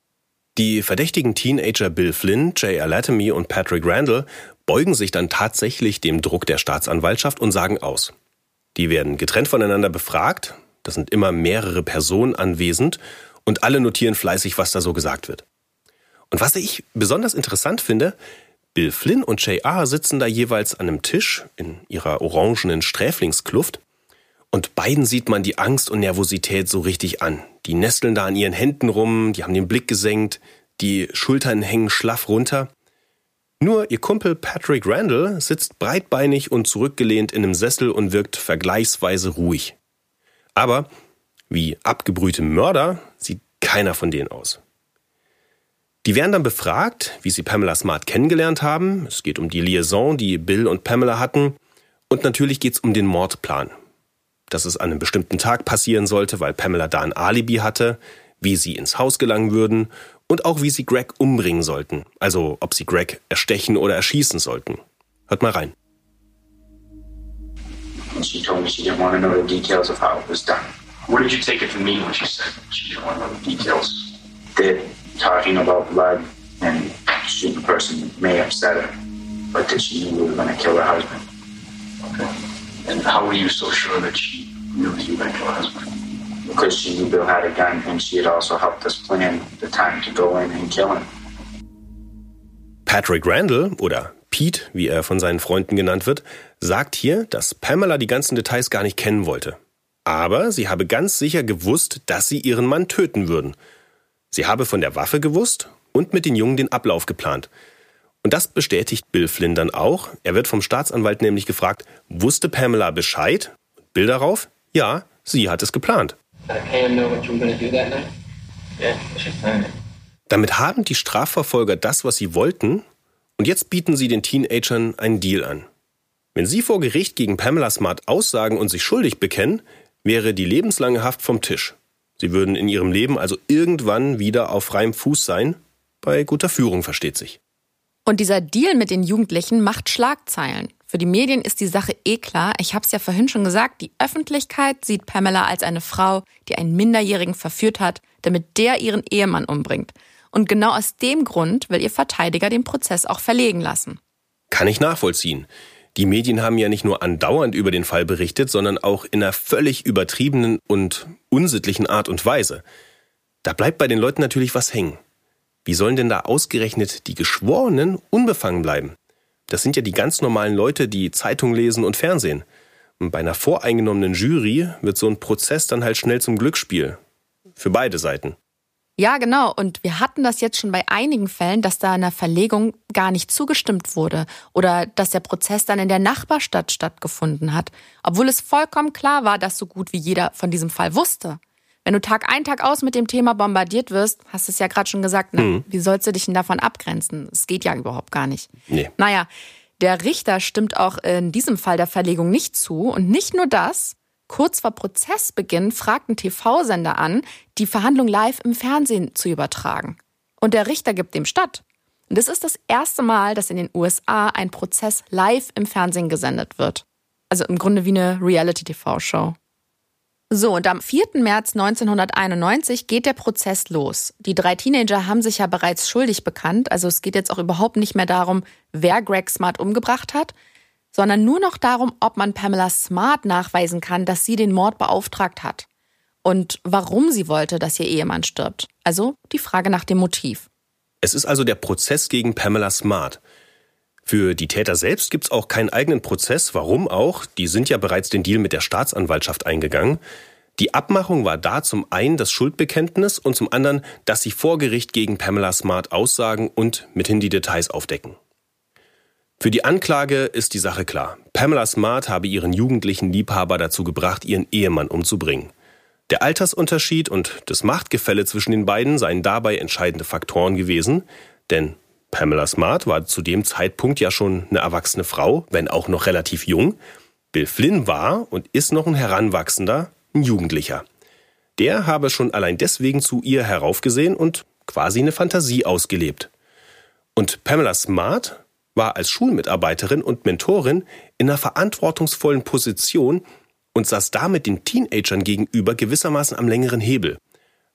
Die verdächtigen Teenager Bill Flynn, Jay Alatamy und Patrick Randall beugen sich dann tatsächlich dem Druck der Staatsanwaltschaft und sagen aus. Die werden getrennt voneinander befragt, das sind immer mehrere Personen anwesend und alle notieren fleißig, was da so gesagt wird. Und was ich besonders interessant finde, Bill Flynn und J.R. sitzen da jeweils an einem Tisch in ihrer orangenen Sträflingskluft und beiden sieht man die Angst und Nervosität so richtig an. Die nesteln da an ihren Händen rum, die haben den Blick gesenkt, die Schultern hängen schlaff runter. Nur ihr Kumpel Patrick Randall sitzt breitbeinig und zurückgelehnt in einem Sessel und wirkt vergleichsweise ruhig. Aber wie abgebrühte Mörder sieht keiner von denen aus. Die werden dann befragt, wie sie Pamela Smart kennengelernt haben. Es geht um die Liaison, die Bill und Pamela hatten. Und natürlich geht es um den Mordplan. Dass es an einem bestimmten Tag passieren sollte, weil Pamela da ein Alibi hatte, wie sie ins Haus gelangen würden und auch wie sie Greg umbringen sollten. Also ob sie Greg erstechen oder erschießen sollten. Hört mal rein. She told me she didn't want to know the details of how it was done. What did you take it to mean when she said she didn't want to know the details? That talking about blood and shooting a person may upset her, but that she knew we were going to kill her husband. Okay. And how were you so sure that she knew you were going to kill her husband? Because she knew Bill had a gun and she had also helped us plan the time to go in and kill him. Patrick Randall oder Pete, wie er von seinen Freunden genannt wird, sagt hier, dass Pamela die ganzen Details gar nicht kennen wollte. Aber sie habe ganz sicher gewusst, dass sie ihren Mann töten würden. Sie habe von der Waffe gewusst und mit den Jungen den Ablauf geplant. Und das bestätigt Bill Flynn dann auch. Er wird vom Staatsanwalt nämlich gefragt, wusste Pamela Bescheid? Bill darauf, ja, sie hat es geplant. Damit haben die Strafverfolger das, was sie wollten, und jetzt bieten sie den Teenagern einen Deal an. Wenn sie vor Gericht gegen Pamela Smart aussagen und sich schuldig bekennen, wäre die lebenslange Haft vom Tisch. Sie würden in ihrem Leben also irgendwann wieder auf freiem Fuß sein. Bei guter Führung versteht sich. Und dieser Deal mit den Jugendlichen macht Schlagzeilen. Für die Medien ist die Sache eh klar. Ich habe es ja vorhin schon gesagt, die Öffentlichkeit sieht Pamela als eine Frau, die einen Minderjährigen verführt hat, damit der ihren Ehemann umbringt. Und genau aus dem Grund will ihr Verteidiger den Prozess auch verlegen lassen. Kann ich nachvollziehen. Die Medien haben ja nicht nur andauernd über den Fall berichtet, sondern auch in einer völlig übertriebenen und unsittlichen Art und Weise. Da bleibt bei den Leuten natürlich was hängen. Wie sollen denn da ausgerechnet die Geschworenen unbefangen bleiben? Das sind ja die ganz normalen Leute, die Zeitung lesen und Fernsehen. Und bei einer voreingenommenen Jury wird so ein Prozess dann halt schnell zum Glücksspiel. Für beide Seiten. Ja, genau. Und wir hatten das jetzt schon bei einigen Fällen, dass da einer Verlegung gar nicht zugestimmt wurde oder dass der Prozess dann in der Nachbarstadt stattgefunden hat, obwohl es vollkommen klar war, dass so gut wie jeder von diesem Fall wusste. Wenn du Tag ein, Tag aus mit dem Thema bombardiert wirst, hast du es ja gerade schon gesagt, na, hm. wie sollst du dich denn davon abgrenzen? Es geht ja überhaupt gar nicht. Nee. Naja, der Richter stimmt auch in diesem Fall der Verlegung nicht zu. Und nicht nur das, Kurz vor Prozessbeginn fragten TV-Sender an, die Verhandlung live im Fernsehen zu übertragen. Und der Richter gibt dem statt. Und es ist das erste Mal, dass in den USA ein Prozess live im Fernsehen gesendet wird. Also im Grunde wie eine Reality-TV-Show. So, und am 4. März 1991 geht der Prozess los. Die drei Teenager haben sich ja bereits schuldig bekannt, also es geht jetzt auch überhaupt nicht mehr darum, wer Greg Smart umgebracht hat, sondern nur noch darum, ob man Pamela Smart nachweisen kann, dass sie den Mord beauftragt hat und warum sie wollte, dass ihr Ehemann stirbt. Also die Frage nach dem Motiv. Es ist also der Prozess gegen Pamela Smart. Für die Täter selbst gibt es auch keinen eigenen Prozess. Warum auch? Die sind ja bereits den Deal mit der Staatsanwaltschaft eingegangen. Die Abmachung war da zum einen das Schuldbekenntnis und zum anderen, dass sie vor Gericht gegen Pamela Smart aussagen und mithin die Details aufdecken. Für die Anklage ist die Sache klar. Pamela Smart habe ihren jugendlichen Liebhaber dazu gebracht, ihren Ehemann umzubringen. Der Altersunterschied und das Machtgefälle zwischen den beiden seien dabei entscheidende Faktoren gewesen, denn Pamela Smart war zu dem Zeitpunkt ja schon eine erwachsene Frau, wenn auch noch relativ jung. Bill Flynn war und ist noch ein Heranwachsender, ein Jugendlicher. Der habe schon allein deswegen zu ihr heraufgesehen und quasi eine Fantasie ausgelebt. Und Pamela Smart war als Schulmitarbeiterin und Mentorin in einer verantwortungsvollen Position und saß damit den Teenagern gegenüber gewissermaßen am längeren Hebel.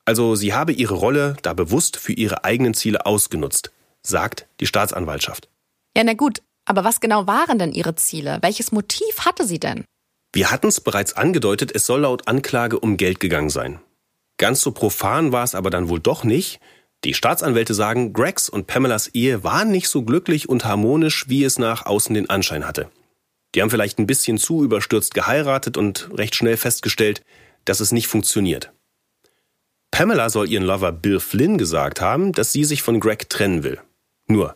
Also sie habe ihre Rolle da bewusst für ihre eigenen Ziele ausgenutzt, sagt die Staatsanwaltschaft. Ja, na gut, aber was genau waren denn ihre Ziele? Welches Motiv hatte sie denn? Wir hatten es bereits angedeutet, es soll laut Anklage um Geld gegangen sein. Ganz so profan war es aber dann wohl doch nicht, Die Staatsanwälte sagen, Gregs und Pamelas Ehe war nicht so glücklich und harmonisch, wie es nach außen den Anschein hatte. Die haben vielleicht ein bisschen zu überstürzt geheiratet und recht schnell festgestellt, dass es nicht funktioniert. Pamela soll ihren Lover Bill Flynn gesagt haben, dass sie sich von Greg trennen will. Nur,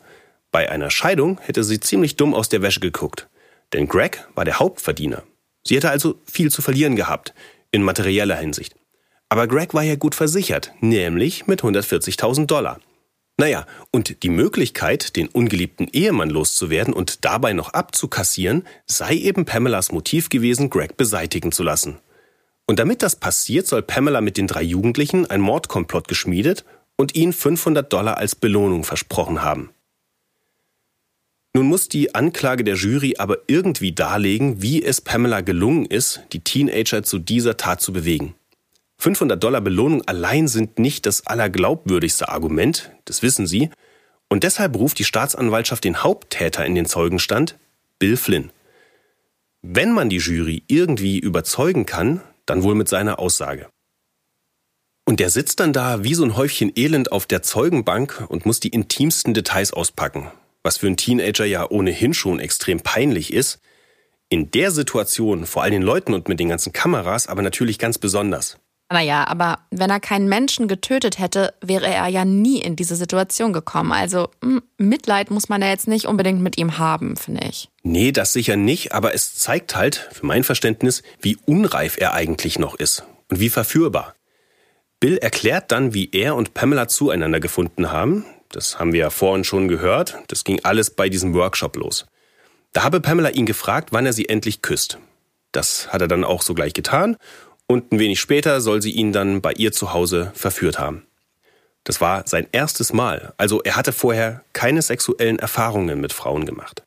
bei einer Scheidung hätte sie ziemlich dumm aus der Wäsche geguckt. Denn Greg war der Hauptverdiener. Sie hätte also viel zu verlieren gehabt, in materieller Hinsicht. Aber Greg war ja gut versichert, nämlich mit 140.000 Dollar. Naja, und die Möglichkeit, den ungeliebten Ehemann loszuwerden und dabei noch abzukassieren, sei eben Pamelas Motiv gewesen, Greg beseitigen zu lassen. Und damit das passiert, soll Pamela mit den drei Jugendlichen ein Mordkomplott geschmiedet und ihnen 500 Dollar als Belohnung versprochen haben. Nun muss die Anklage der Jury aber irgendwie darlegen, wie es Pamela gelungen ist, die Teenager zu dieser Tat zu bewegen. 500 Dollar Belohnung allein sind nicht das allerglaubwürdigste Argument, das wissen Sie, und deshalb ruft die Staatsanwaltschaft den Haupttäter in den Zeugenstand, Bill Flynn. Wenn man die Jury irgendwie überzeugen kann, dann wohl mit seiner Aussage. Und der sitzt dann da wie so ein Häufchen Elend auf der Zeugenbank und muss die intimsten Details auspacken, was für einen Teenager ja ohnehin schon extrem peinlich ist, in der Situation, vor all den Leuten und mit den ganzen Kameras, aber natürlich ganz besonders. Naja, aber wenn er keinen Menschen getötet hätte, wäre er ja nie in diese Situation gekommen. Also hm, Mitleid muss man ja jetzt nicht unbedingt mit ihm haben, finde ich. Nee, das sicher nicht, aber es zeigt halt, für mein Verständnis, wie unreif er eigentlich noch ist und wie verführbar. Bill erklärt dann, wie er und Pamela zueinander gefunden haben. Das haben wir ja vorhin schon gehört. Das ging alles bei diesem Workshop los. Da habe Pamela ihn gefragt, wann er sie endlich küsst. Das hat er dann auch so gleich getan und ein wenig später soll sie ihn dann bei ihr zu Hause verführt haben. Das war sein erstes Mal, also er hatte vorher keine sexuellen Erfahrungen mit Frauen gemacht.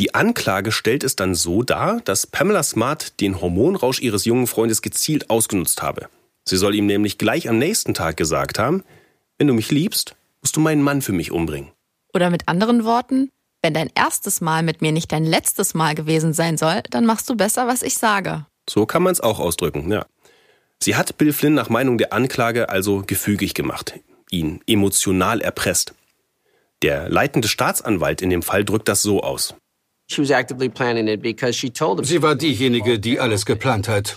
Die Anklage stellt es dann so dar, dass Pamela Smart den Hormonrausch ihres jungen Freundes gezielt ausgenutzt habe. Sie soll ihm nämlich gleich am nächsten Tag gesagt haben, wenn du mich liebst, musst du meinen Mann für mich umbringen. Oder mit anderen Worten, wenn dein erstes Mal mit mir nicht dein letztes Mal gewesen sein soll, dann machst du besser, was ich sage. So kann man es auch ausdrücken, ja. Sie hat Bill Flynn nach Meinung der Anklage also gefügig gemacht, ihn emotional erpresst. Der leitende Staatsanwalt in dem Fall drückt das so aus. Sie war diejenige, die alles geplant hat.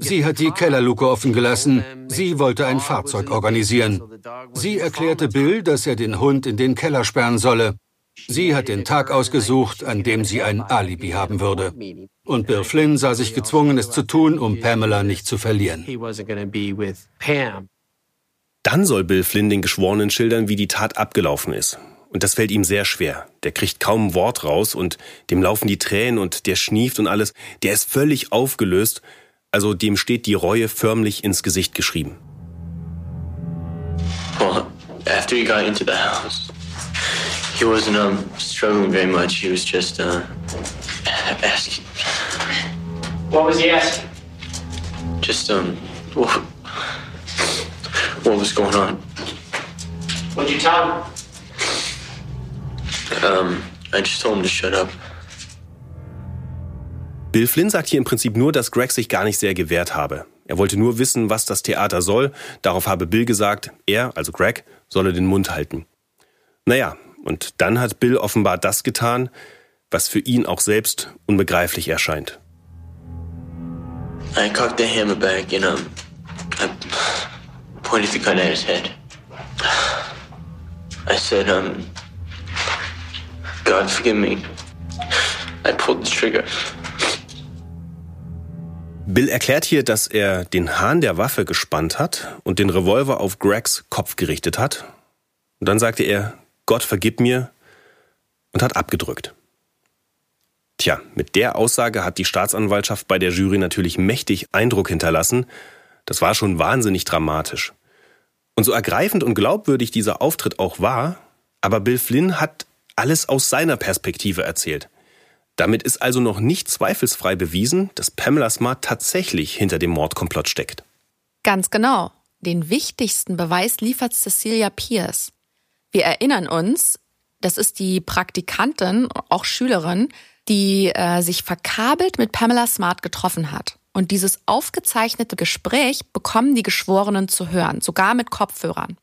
Sie hat die Kellerluke offen gelassen. Sie wollte ein Fahrzeug organisieren. Sie erklärte Bill, dass er den Hund in den Keller sperren solle. Sie hat den Tag ausgesucht, an dem sie ein Alibi haben würde. Und Bill Flynn sah sich gezwungen, es zu tun, um Pamela nicht zu verlieren. Dann soll Bill Flynn den Geschworenen schildern, wie die Tat abgelaufen ist. Und das fällt ihm sehr schwer. Der kriegt kaum ein Wort raus und dem laufen die Tränen und der schnieft und alles. Der ist völlig aufgelöst. Also dem steht die Reue förmlich ins Gesicht geschrieben. Well, after he got into the house, he wasn't um, struggling very much. He was just uh, asking. What was he asking? Just um, what, what was going on? What'd you tell him? Um, I just told him to shut up. Bill Flynn sagt hier im Prinzip nur, dass Greg sich gar nicht sehr gewehrt habe. Er wollte nur wissen, was das Theater soll. Darauf habe Bill gesagt, er, also Greg, solle den Mund halten. Naja, und dann hat Bill offenbar das getan, was für ihn auch selbst unbegreiflich erscheint. I cocked the hammer back and um, I pointed the gun at his head. I said, um, God forgive me. I pulled the trigger. Bill erklärt hier, dass er den Hahn der Waffe gespannt hat und den Revolver auf Gregs Kopf gerichtet hat. Und dann sagte er, Gott vergib mir und hat abgedrückt. Tja, mit der Aussage hat die Staatsanwaltschaft bei der Jury natürlich mächtig Eindruck hinterlassen. Das war schon wahnsinnig dramatisch. Und so ergreifend und glaubwürdig dieser Auftritt auch war, aber Bill Flynn hat alles aus seiner Perspektive erzählt. Damit ist also noch nicht zweifelsfrei bewiesen, dass Pamela Smart tatsächlich hinter dem Mordkomplott steckt. Ganz genau. Den wichtigsten Beweis liefert Cecilia Pierce. Wir erinnern uns, das ist die Praktikantin, auch Schülerin, die äh, sich verkabelt mit Pamela Smart getroffen hat. Und dieses aufgezeichnete Gespräch bekommen die Geschworenen zu hören, sogar mit Kopfhörern.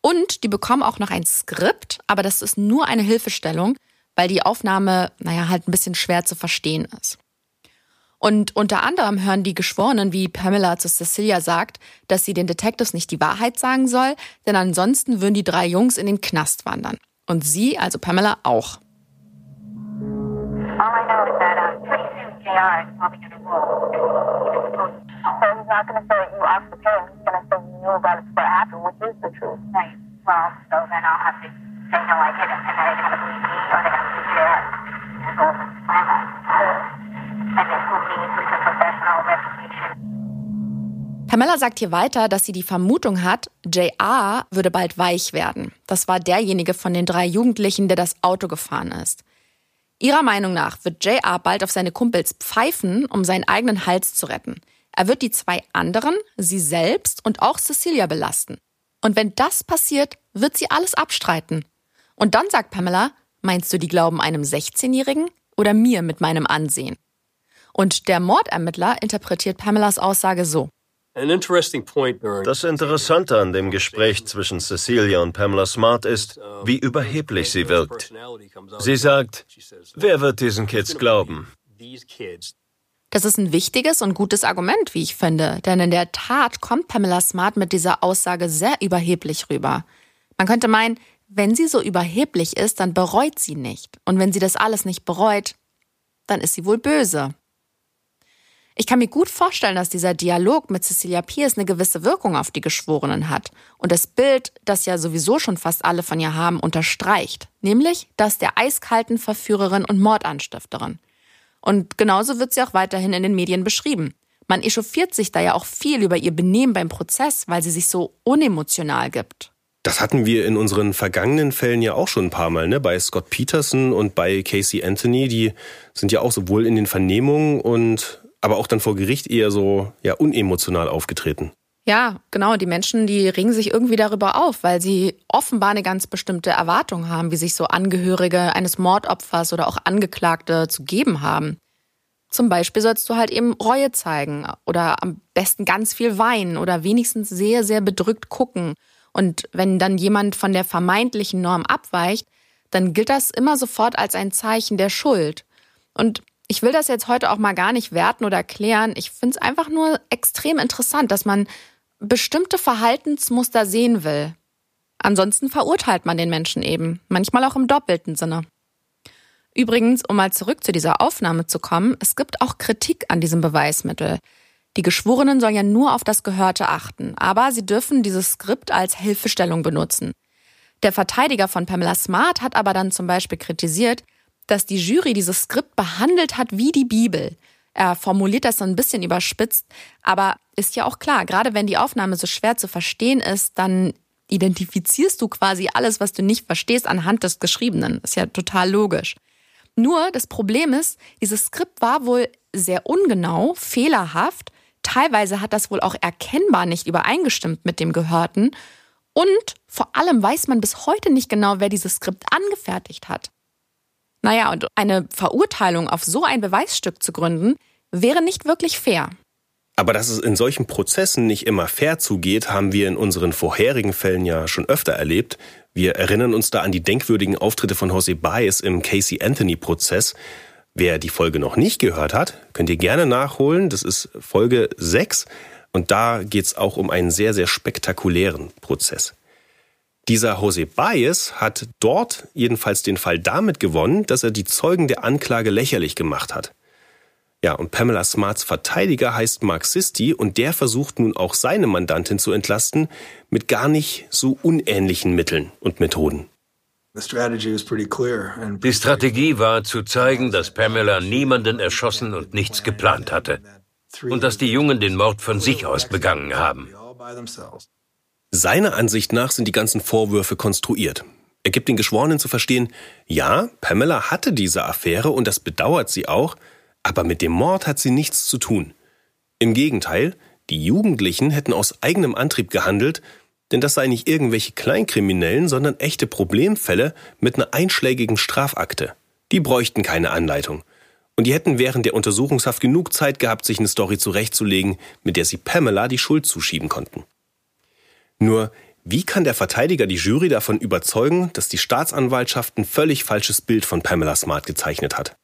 Und die bekommen auch noch ein Skript, aber das ist nur eine Hilfestellung, weil die Aufnahme, naja, halt ein bisschen schwer zu verstehen ist. Und unter anderem hören die Geschworenen, wie Pamela zu Cecilia sagt, dass sie den Detectives nicht die Wahrheit sagen soll, denn ansonsten würden die drei Jungs in den Knast wandern. Und sie, also Pamela, auch. All I know is that um, pretty soon JR is probably going to roll. So he's not going to say you asked the parent. He's going to say you knew about it before it happened, which is the truth. Right. Well, so then I'll have to say no, I didn't, and then they're going to believe me, or they're going to believe JR. So, and then who me with a professional reputation. Pamela sagt hier weiter, dass sie die Vermutung hat, JR würde bald weich werden. Das war derjenige von den drei Jugendlichen, der das Auto gefahren ist. Ihrer Meinung nach wird JR bald auf seine Kumpels pfeifen, um seinen eigenen Hals zu retten. Er wird die zwei anderen, sie selbst und auch Cecilia belasten. Und wenn das passiert, wird sie alles abstreiten. Und dann sagt Pamela, meinst du, die glauben einem 16-Jährigen oder mir mit meinem Ansehen? Und der Mordermittler interpretiert Pamelas Aussage so. Das Interessante an dem Gespräch zwischen Cecilia und Pamela Smart ist, wie überheblich sie wirkt. Sie sagt, wer wird diesen Kids glauben? Das ist ein wichtiges und gutes Argument, wie ich finde, denn in der Tat kommt Pamela Smart mit dieser Aussage sehr überheblich rüber. Man könnte meinen, wenn sie so überheblich ist, dann bereut sie nicht. Und wenn sie das alles nicht bereut, dann ist sie wohl böse. Ich kann mir gut vorstellen, dass dieser Dialog mit Cecilia Pierce eine gewisse Wirkung auf die Geschworenen hat und das Bild, das ja sowieso schon fast alle von ihr haben, unterstreicht, nämlich das der eiskalten Verführerin und Mordanstifterin. Und genauso wird sie auch weiterhin in den Medien beschrieben. Man echauffiert sich da ja auch viel über ihr Benehmen beim Prozess, weil sie sich so unemotional gibt. Das hatten wir in unseren vergangenen Fällen ja auch schon ein paar Mal, ne? Bei Scott Peterson und bei Casey Anthony, die sind ja auch sowohl in den Vernehmungen und aber auch dann vor Gericht eher so ja unemotional aufgetreten. Ja, genau. Die Menschen, die regen sich irgendwie darüber auf, weil sie offenbar eine ganz bestimmte Erwartung haben, wie sich so Angehörige eines Mordopfers oder auch Angeklagte zu geben haben. Zum Beispiel sollst du halt eben Reue zeigen oder am besten ganz viel weinen oder wenigstens sehr, sehr bedrückt gucken. Und wenn dann jemand von der vermeintlichen Norm abweicht, dann gilt das immer sofort als ein Zeichen der Schuld. Und ich will das jetzt heute auch mal gar nicht werten oder klären. Ich finde es einfach nur extrem interessant, dass man bestimmte Verhaltensmuster sehen will. Ansonsten verurteilt man den Menschen eben, manchmal auch im doppelten Sinne. Übrigens, um mal zurück zu dieser Aufnahme zu kommen, es gibt auch Kritik an diesem Beweismittel. Die Geschworenen sollen ja nur auf das Gehörte achten, aber sie dürfen dieses Skript als Hilfestellung benutzen. Der Verteidiger von Pamela Smart hat aber dann zum Beispiel kritisiert, dass die Jury dieses Skript behandelt hat wie die Bibel. Er formuliert das so ein bisschen überspitzt, aber ist ja auch klar, gerade wenn die Aufnahme so schwer zu verstehen ist, dann identifizierst du quasi alles, was du nicht verstehst, anhand des Geschriebenen. Ist ja total logisch. Nur das Problem ist, dieses Skript war wohl sehr ungenau, fehlerhaft. Teilweise hat das wohl auch erkennbar nicht übereingestimmt mit dem Gehörten. Und vor allem weiß man bis heute nicht genau, wer dieses Skript angefertigt hat. Naja, und eine Verurteilung auf so ein Beweisstück zu gründen, wäre nicht wirklich fair. Aber dass es in solchen Prozessen nicht immer fair zugeht, haben wir in unseren vorherigen Fällen ja schon öfter erlebt. Wir erinnern uns da an die denkwürdigen Auftritte von Jose Baez im Casey Anthony-Prozess. Wer die Folge noch nicht gehört hat, könnt ihr gerne nachholen. Das ist Folge 6 und da geht es auch um einen sehr, sehr spektakulären Prozess. Dieser Jose Baez hat dort jedenfalls den Fall damit gewonnen, dass er die Zeugen der Anklage lächerlich gemacht hat. Ja, und Pamela Smarts Verteidiger heißt Mark Sisti und der versucht nun auch seine Mandantin zu entlasten mit gar nicht so unähnlichen Mitteln und Methoden. Die Strategie war zu zeigen, dass Pamela niemanden erschossen und nichts geplant hatte und dass die Jungen den Mord von sich aus begangen haben. Seiner Ansicht nach sind die ganzen Vorwürfe konstruiert. Er gibt den Geschworenen zu verstehen, ja, Pamela hatte diese Affäre und das bedauert sie auch, aber mit dem Mord hat sie nichts zu tun. Im Gegenteil, die Jugendlichen hätten aus eigenem Antrieb gehandelt, denn das sei nicht irgendwelche Kleinkriminellen, sondern echte Problemfälle mit einer einschlägigen Strafakte. Die bräuchten keine Anleitung. Und die hätten während der Untersuchungshaft genug Zeit gehabt, sich eine Story zurechtzulegen, mit der sie Pamela die Schuld zuschieben konnten. Nur Wie kann der Verteidiger die Jury davon überzeugen, dass die Staatsanwaltschaft ein völlig falsches Bild von Pamela Smart gezeichnet hat?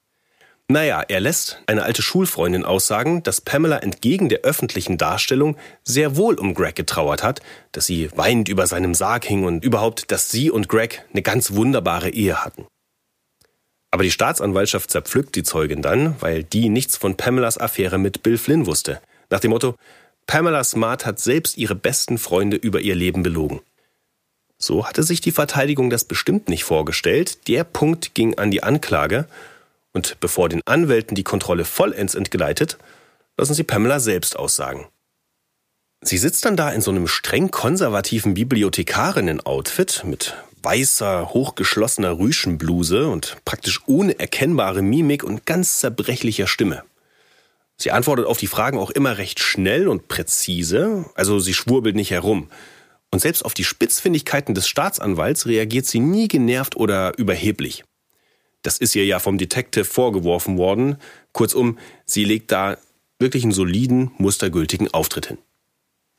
Naja, er lässt eine alte Schulfreundin aussagen, dass Pamela entgegen der öffentlichen Darstellung sehr wohl um Greg getrauert hat, dass sie weinend über seinem Sarg hing und überhaupt, dass sie und Greg eine ganz wunderbare Ehe hatten. Aber die Staatsanwaltschaft zerpflückt die Zeugin dann, weil die nichts von Pamelas Affäre mit Bill Flynn wusste. Nach dem Motto, Pamela Smart hat selbst ihre besten Freunde über ihr Leben belogen. So hatte sich die Verteidigung das bestimmt nicht vorgestellt. Der Punkt ging an die Anklage und bevor den Anwälten die Kontrolle vollends entgleitet, lassen sie Pamela selbst aussagen. Sie sitzt dann da in so einem streng konservativen Bibliothekarinnen-Outfit mit weißer, hochgeschlossener Rüschenbluse und praktisch ohne erkennbare Mimik und ganz zerbrechlicher Stimme. Sie antwortet auf die Fragen auch immer recht schnell und präzise, also sie schwurbelt nicht herum. Und selbst auf die Spitzfindigkeiten des Staatsanwalts reagiert sie nie genervt oder überheblich. Das ist ihr ja vom Detective vorgeworfen worden. Kurzum, sie legt da wirklich einen soliden, mustergültigen Auftritt hin.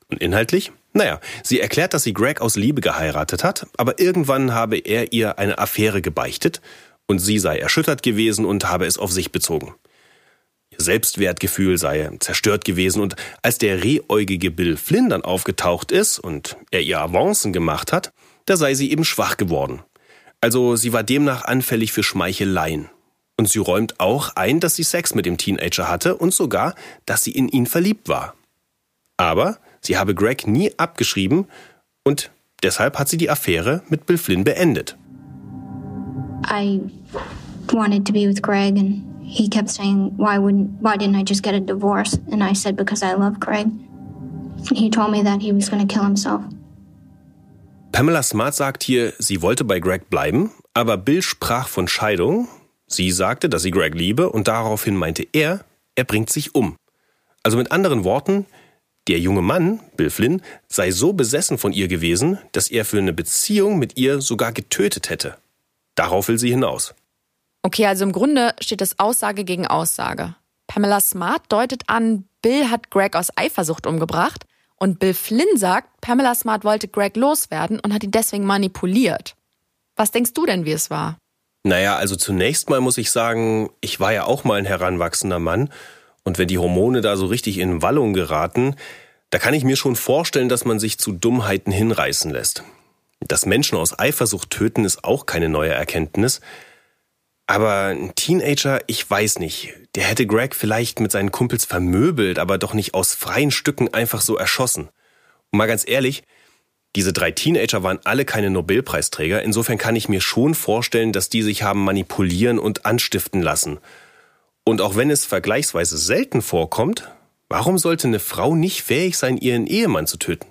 Und inhaltlich? Naja, sie erklärt, dass sie Greg aus Liebe geheiratet hat, aber irgendwann habe er ihr eine Affäre gebeichtet und sie sei erschüttert gewesen und habe es auf sich bezogen. Ihr Selbstwertgefühl sei zerstört gewesen und als der rehäugige Bill Flynn dann aufgetaucht ist und er ihr Avancen gemacht hat, da sei sie eben schwach geworden also sie war demnach anfällig für Schmeicheleien. Und sie räumt auch ein, dass sie Sex mit dem Teenager hatte und sogar, dass sie in ihn verliebt war. Aber sie habe Greg nie abgeschrieben und deshalb hat sie die Affäre mit Bill Flynn beendet. I wanted to be with Greg and he kept saying why wouldn't why didn't I just get a divorce and I said because I love Greg. He told me that he was going to kill himself. Pamela Smart sagt hier, sie wollte bei Greg bleiben, aber Bill sprach von Scheidung. Sie sagte, dass sie Greg liebe und daraufhin meinte er, er bringt sich um. Also mit anderen Worten, der junge Mann, Bill Flynn, sei so besessen von ihr gewesen, dass er für eine Beziehung mit ihr sogar getötet hätte. Darauf will sie hinaus. Okay, also im Grunde steht es Aussage gegen Aussage. Pamela Smart deutet an, Bill hat Greg aus Eifersucht umgebracht und Bill Flynn sagt, Pamela Smart wollte Greg loswerden und hat ihn deswegen manipuliert. Was denkst du denn, wie es war? Naja, also zunächst mal muss ich sagen, ich war ja auch mal ein heranwachsender Mann. Und wenn die Hormone da so richtig in Wallung geraten, da kann ich mir schon vorstellen, dass man sich zu Dummheiten hinreißen lässt. Dass Menschen aus Eifersucht töten, ist auch keine neue Erkenntnis. Aber ein Teenager, ich weiß nicht. Der hätte Greg vielleicht mit seinen Kumpels vermöbelt, aber doch nicht aus freien Stücken einfach so erschossen. Und mal ganz ehrlich, diese drei Teenager waren alle keine Nobelpreisträger. Insofern kann ich mir schon vorstellen, dass die sich haben manipulieren und anstiften lassen. Und auch wenn es vergleichsweise selten vorkommt, warum sollte eine Frau nicht fähig sein, ihren Ehemann zu töten?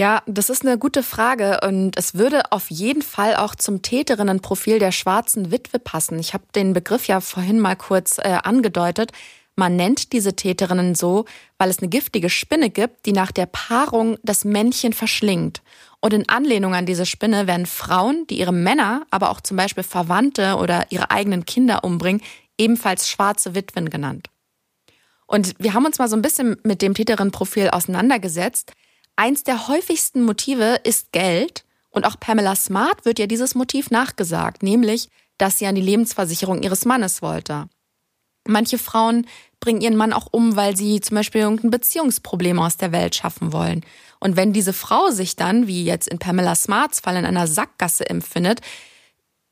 Ja, das ist eine gute Frage und es würde auf jeden Fall auch zum Täterinnenprofil der schwarzen Witwe passen. Ich habe den Begriff ja vorhin mal kurz äh, angedeutet. Man nennt diese Täterinnen so, weil es eine giftige Spinne gibt, die nach der Paarung das Männchen verschlingt. Und in Anlehnung an diese Spinne werden Frauen, die ihre Männer, aber auch zum Beispiel Verwandte oder ihre eigenen Kinder umbringen, ebenfalls schwarze Witwen genannt. Und wir haben uns mal so ein bisschen mit dem Täterinnenprofil auseinandergesetzt. Eins der häufigsten Motive ist Geld und auch Pamela Smart wird ja dieses Motiv nachgesagt, nämlich, dass sie an die Lebensversicherung ihres Mannes wollte. Manche Frauen bringen ihren Mann auch um, weil sie zum Beispiel irgendein Beziehungsproblem aus der Welt schaffen wollen. Und wenn diese Frau sich dann, wie jetzt in Pamela Smarts Fall, in einer Sackgasse empfindet,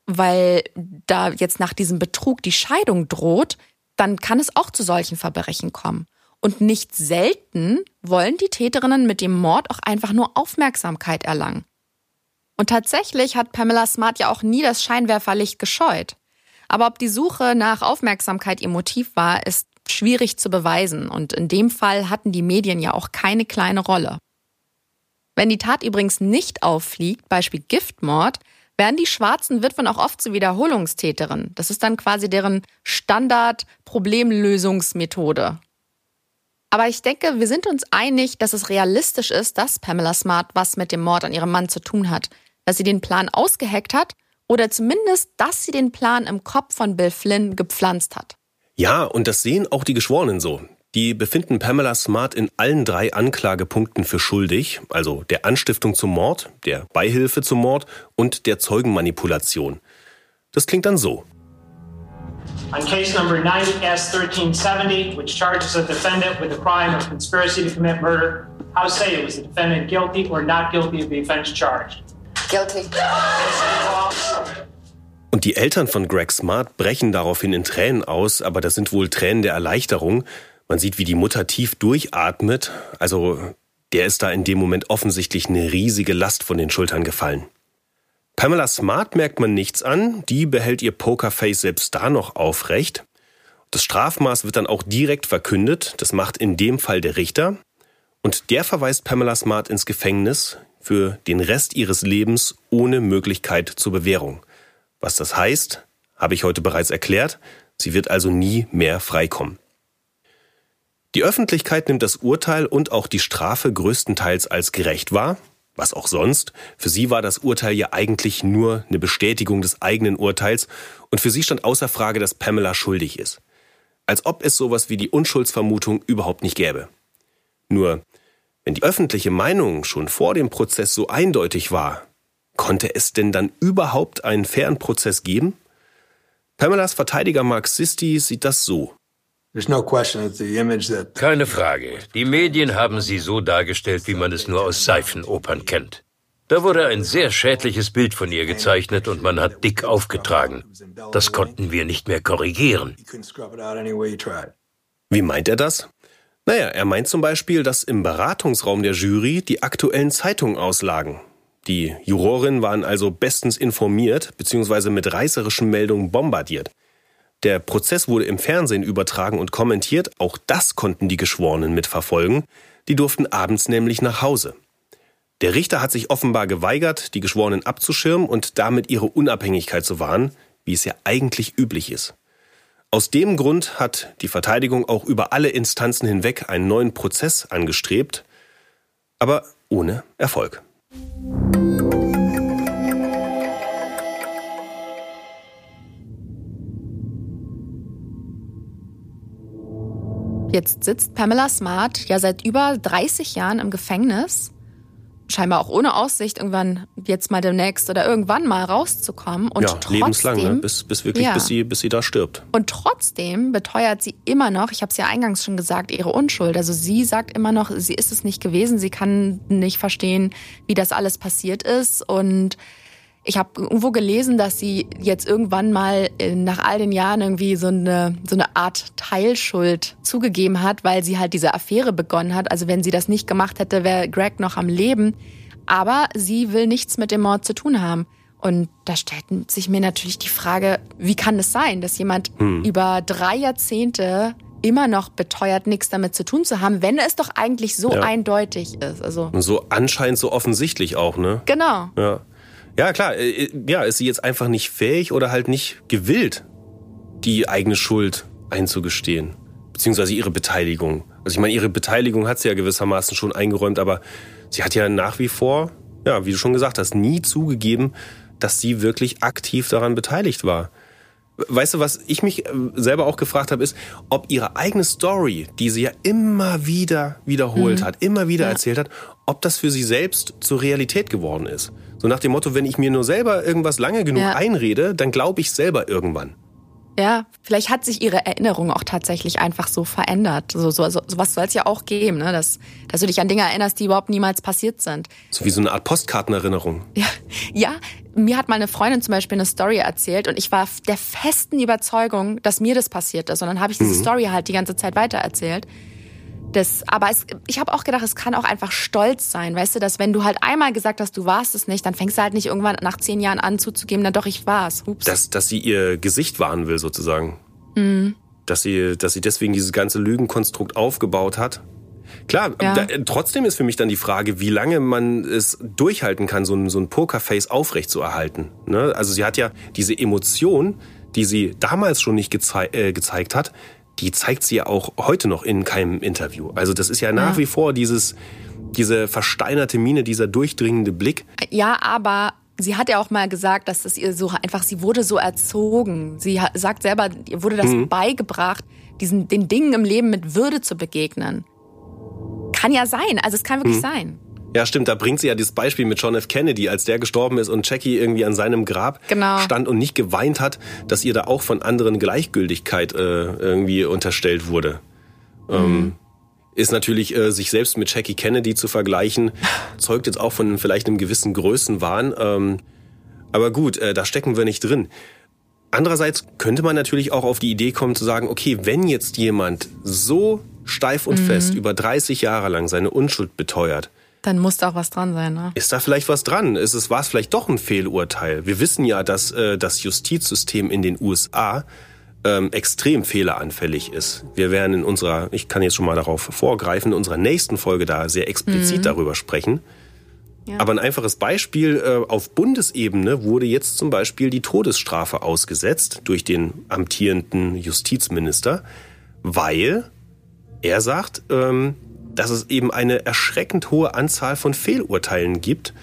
weil da jetzt nach diesem Betrug die Scheidung droht, dann kann es auch zu solchen Verbrechen kommen. Und nicht selten wollen die Täterinnen mit dem Mord auch einfach nur Aufmerksamkeit erlangen. Und tatsächlich hat Pamela Smart ja auch nie das Scheinwerferlicht gescheut. Aber ob die Suche nach Aufmerksamkeit ihr Motiv war, ist schwierig zu beweisen. Und in dem Fall hatten die Medien ja auch keine kleine Rolle. Wenn die Tat übrigens nicht auffliegt, Beispiel Giftmord, werden die schwarzen Witwen auch oft zu Wiederholungstäterinnen. Das ist dann quasi deren Standard-Problemlösungsmethode. Aber ich denke, wir sind uns einig, dass es realistisch ist, dass Pamela Smart was mit dem Mord an ihrem Mann zu tun hat. Dass sie den Plan ausgeheckt hat oder zumindest, dass sie den Plan im Kopf von Bill Flynn gepflanzt hat. Ja, und das sehen auch die Geschworenen so. Die befinden Pamela Smart in allen drei Anklagepunkten für schuldig, also der Anstiftung zum Mord, der Beihilfe zum Mord und der Zeugenmanipulation. Das klingt dann so. On case number 90S1370, which charges a defendant with the crime of conspiracy to commit murder, how say you, was the defendant guilty or not guilty of the offense charged? Guilty. Und die Eltern von Greg Smart brechen daraufhin in Tränen aus, aber das sind wohl Tränen der Erleichterung. Man sieht, wie die Mutter tief durchatmet. Also der ist da in dem Moment offensichtlich eine riesige Last von den Schultern gefallen. Pamela Smart merkt man nichts an, die behält ihr Pokerface selbst da noch aufrecht. Das Strafmaß wird dann auch direkt verkündet, das macht in dem Fall der Richter. Und der verweist Pamela Smart ins Gefängnis für den Rest ihres Lebens ohne Möglichkeit zur Bewährung. Was das heißt, habe ich heute bereits erklärt. Sie wird also nie mehr freikommen. Die Öffentlichkeit nimmt das Urteil und auch die Strafe größtenteils als gerecht wahr. Was auch sonst. Für sie war das Urteil ja eigentlich nur eine Bestätigung des eigenen Urteils und für sie stand außer Frage, dass Pamela schuldig ist. Als ob es sowas wie die Unschuldsvermutung überhaupt nicht gäbe. Nur, wenn die öffentliche Meinung schon vor dem Prozess so eindeutig war, Konnte es denn dann überhaupt einen fairen Prozess geben? Pamelas Verteidiger Mark Sisti sieht das so. Keine Frage. Die Medien haben sie so dargestellt, wie man es nur aus Seifenopern kennt. Da wurde ein sehr schädliches Bild von ihr gezeichnet und man hat dick aufgetragen. Das konnten wir nicht mehr korrigieren. Wie meint er das? Naja, er meint zum Beispiel, dass im Beratungsraum der Jury die aktuellen Zeitungen auslagen. Die Jurorinnen waren also bestens informiert bzw. mit reißerischen Meldungen bombardiert. Der Prozess wurde im Fernsehen übertragen und kommentiert, auch das konnten die Geschworenen mitverfolgen, die durften abends nämlich nach Hause. Der Richter hat sich offenbar geweigert, die Geschworenen abzuschirmen und damit ihre Unabhängigkeit zu wahren, wie es ja eigentlich üblich ist. Aus dem Grund hat die Verteidigung auch über alle Instanzen hinweg einen neuen Prozess angestrebt, aber ohne Erfolg. Jetzt sitzt Pamela Smart ja seit über 30 Jahren im Gefängnis. Scheinbar auch ohne Aussicht, irgendwann jetzt mal demnächst oder irgendwann mal rauszukommen. Und ja, trotzdem, lebenslang, ne? bis, bis wirklich, ja. bis, sie, bis sie da stirbt. Und trotzdem beteuert sie immer noch, ich habe es ja eingangs schon gesagt, ihre Unschuld. Also sie sagt immer noch, sie ist es nicht gewesen, sie kann nicht verstehen, wie das alles passiert ist. Und ich habe irgendwo gelesen, dass sie jetzt irgendwann mal äh, nach all den Jahren irgendwie so eine, so eine Art Teilschuld zugegeben hat, weil sie halt diese Affäre begonnen hat. Also wenn sie das nicht gemacht hätte, wäre Greg noch am Leben. Aber sie will nichts mit dem Mord zu tun haben. Und da stellt sich mir natürlich die Frage, wie kann es sein, dass jemand hm. über drei Jahrzehnte immer noch beteuert, nichts damit zu tun zu haben, wenn es doch eigentlich so ja. eindeutig ist. Also so anscheinend so offensichtlich auch, ne? Genau. Ja. Ja, klar. Äh, ja, ist sie jetzt einfach nicht fähig oder halt nicht gewillt, die eigene Schuld einzugestehen? Beziehungsweise ihre Beteiligung. Also ich meine, ihre Beteiligung hat sie ja gewissermaßen schon eingeräumt, aber sie hat ja nach wie vor, ja, wie du schon gesagt hast, nie zugegeben, dass sie wirklich aktiv daran beteiligt war. Weißt du, was ich mich äh, selber auch gefragt habe, ist, ob ihre eigene Story, die sie ja immer wieder wiederholt mhm. hat, immer wieder ja. erzählt hat, ob das für sie selbst zur Realität geworden ist. So nach dem Motto, wenn ich mir nur selber irgendwas lange genug ja. einrede, dann glaube ich selber irgendwann. Ja, vielleicht hat sich ihre Erinnerung auch tatsächlich einfach so verändert. So, so, so was soll es ja auch geben, ne? dass, dass du dich an Dinge erinnerst, die überhaupt niemals passiert sind. So wie so eine Art Postkartenerinnerung. Ja, ja, mir hat mal eine Freundin zum Beispiel eine Story erzählt und ich war der festen Überzeugung, dass mir das passiert ist. Und dann habe ich diese mhm. Story halt die ganze Zeit weitererzählt. Das, aber es, ich habe auch gedacht, es kann auch einfach stolz sein, weißt du, dass wenn du halt einmal gesagt hast, du warst es nicht, dann fängst du halt nicht irgendwann nach zehn Jahren an zuzugeben, dann doch, ich war's. Hups. Dass, dass sie ihr Gesicht wahren will, sozusagen. Mhm. Dass sie, dass sie deswegen dieses ganze Lügenkonstrukt aufgebaut hat. Klar, ja. da, trotzdem ist für mich dann die Frage, wie lange man es durchhalten kann, so ein, so ein Pokerface aufrechtzuerhalten. Ne? Also sie hat ja diese Emotion, die sie damals schon nicht gezei äh, gezeigt hat, die zeigt sie ja auch heute noch in keinem Interview. Also das ist ja nach ja. wie vor dieses, diese versteinerte Miene, dieser durchdringende Blick. Ja, aber sie hat ja auch mal gesagt, dass es ihr so einfach, sie wurde so erzogen. Sie sagt selber, ihr wurde das mhm. beigebracht, diesen, den Dingen im Leben mit Würde zu begegnen. Kann ja sein, also es kann wirklich mhm. sein. Ja, stimmt, da bringt sie ja dieses Beispiel mit John F. Kennedy, als der gestorben ist und Jackie irgendwie an seinem Grab genau. stand und nicht geweint hat, dass ihr da auch von anderen Gleichgültigkeit äh, irgendwie unterstellt wurde. Mhm. Ähm, ist natürlich, äh, sich selbst mit Jackie Kennedy zu vergleichen, zeugt jetzt auch von vielleicht einem gewissen Größenwahn. Ähm, aber gut, äh, da stecken wir nicht drin. Andererseits könnte man natürlich auch auf die Idee kommen zu sagen, okay, wenn jetzt jemand so steif und mhm. fest über 30 Jahre lang seine Unschuld beteuert, dann muss da auch was dran sein, ne? Ist da vielleicht was dran? Ist es, war es vielleicht doch ein Fehlurteil? Wir wissen ja, dass äh, das Justizsystem in den USA ähm, extrem fehleranfällig ist. Wir werden in unserer, ich kann jetzt schon mal darauf vorgreifen, in unserer nächsten Folge da sehr explizit mhm. darüber sprechen. Ja. Aber ein einfaches Beispiel, äh, auf Bundesebene wurde jetzt zum Beispiel die Todesstrafe ausgesetzt durch den amtierenden Justizminister, weil er sagt, ähm, dass es eben eine erschreckend hohe Anzahl von Fehlurteilen gibt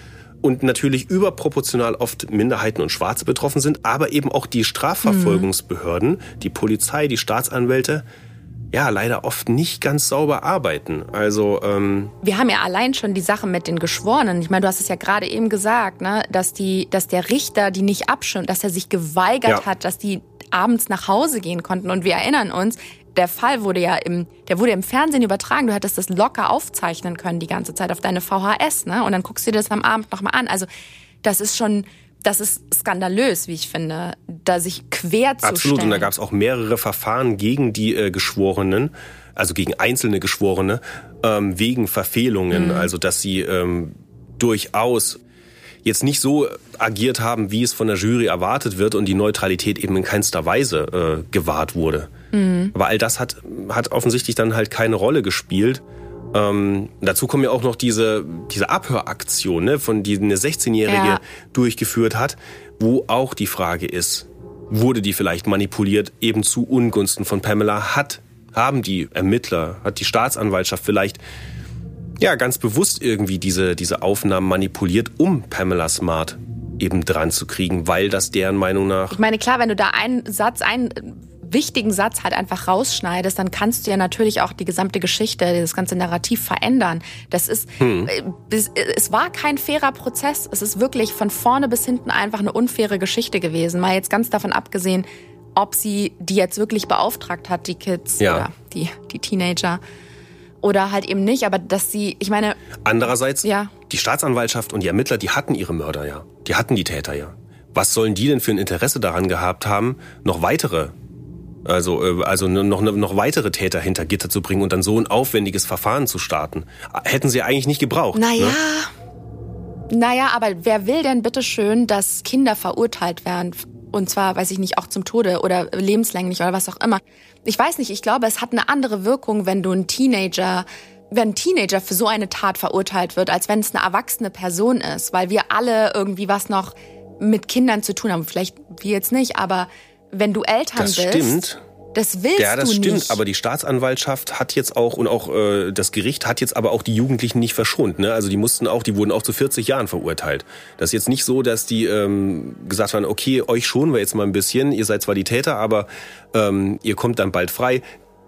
und natürlich überproportional oft Minderheiten und Schwarze betroffen sind, aber eben auch die Strafverfolgungsbehörden, mhm. die Polizei, die Staatsanwälte, ja, leider oft nicht ganz sauber arbeiten. Also ähm wir haben ja allein schon die Sache mit den Geschworenen. Ich meine, du hast es ja gerade eben gesagt, ne, dass die, dass der Richter die nicht abschirmt, dass er sich geweigert ja. hat, dass die abends nach Hause gehen konnten. Und wir erinnern uns, der Fall wurde ja im, der wurde im Fernsehen übertragen. Du hättest das locker aufzeichnen können die ganze Zeit auf deine VHS, ne? Und dann guckst du dir das am Abend nochmal an. Also das ist schon, das ist skandalös, wie ich finde, da sich quer zu Absolut. Und da gab es auch mehrere Verfahren gegen die äh, Geschworenen, also gegen einzelne Geschworene, ähm, wegen Verfehlungen. Mhm. Also dass sie ähm, durchaus jetzt nicht so agiert haben, wie es von der Jury erwartet wird und die Neutralität eben in keinster Weise äh, gewahrt wurde. Mhm. Aber all das hat, hat offensichtlich dann halt keine Rolle gespielt. Ähm, dazu kommen ja auch noch diese, diese Abhöraktion, ne, von die eine 16-Jährige ja. durchgeführt hat, wo auch die Frage ist, wurde die vielleicht manipuliert, eben zu Ungunsten von Pamela? Hat, haben die Ermittler, hat die Staatsanwaltschaft vielleicht ja ganz bewusst irgendwie diese, diese Aufnahmen manipuliert, um Pamela Smart eben dran zu kriegen, weil das deren Meinung nach. Ich meine, klar, wenn du da einen Satz, einen wichtigen Satz halt einfach rausschneidest, dann kannst du ja natürlich auch die gesamte Geschichte, das ganze Narrativ verändern. Das ist, hm. es, es war kein fairer Prozess. Es ist wirklich von vorne bis hinten einfach eine unfaire Geschichte gewesen. Mal jetzt ganz davon abgesehen, ob sie die jetzt wirklich beauftragt hat, die Kids ja. oder die, die Teenager oder halt eben nicht, aber dass sie, ich meine. Andererseits, ja. die Staatsanwaltschaft und die Ermittler, die hatten ihre Mörder ja. Die hatten die Täter ja. Was sollen die denn für ein Interesse daran gehabt haben, noch weitere, also, äh, also noch, noch weitere Täter hinter Gitter zu bringen und dann so ein aufwendiges Verfahren zu starten? Hätten sie eigentlich nicht gebraucht. Naja. Ne? Naja, aber wer will denn bitte schön, dass Kinder verurteilt werden? Und zwar, weiß ich nicht, auch zum Tode oder lebenslänglich oder was auch immer. Ich weiß nicht, ich glaube, es hat eine andere Wirkung, wenn du ein Teenager wenn ein Teenager für so eine Tat verurteilt wird, als wenn es eine erwachsene Person ist, weil wir alle irgendwie was noch mit Kindern zu tun haben. Vielleicht wir jetzt nicht, aber wenn du Eltern das bist. Stimmt. Das willst ja, das du stimmt, nicht. aber die Staatsanwaltschaft hat jetzt auch und auch äh, das Gericht hat jetzt aber auch die Jugendlichen nicht verschont. Ne? Also die mussten auch, die wurden auch zu 40 Jahren verurteilt. Das ist jetzt nicht so, dass die ähm, gesagt haben, okay, euch schonen wir jetzt mal ein bisschen, ihr seid zwar die Täter, aber ähm, ihr kommt dann bald frei.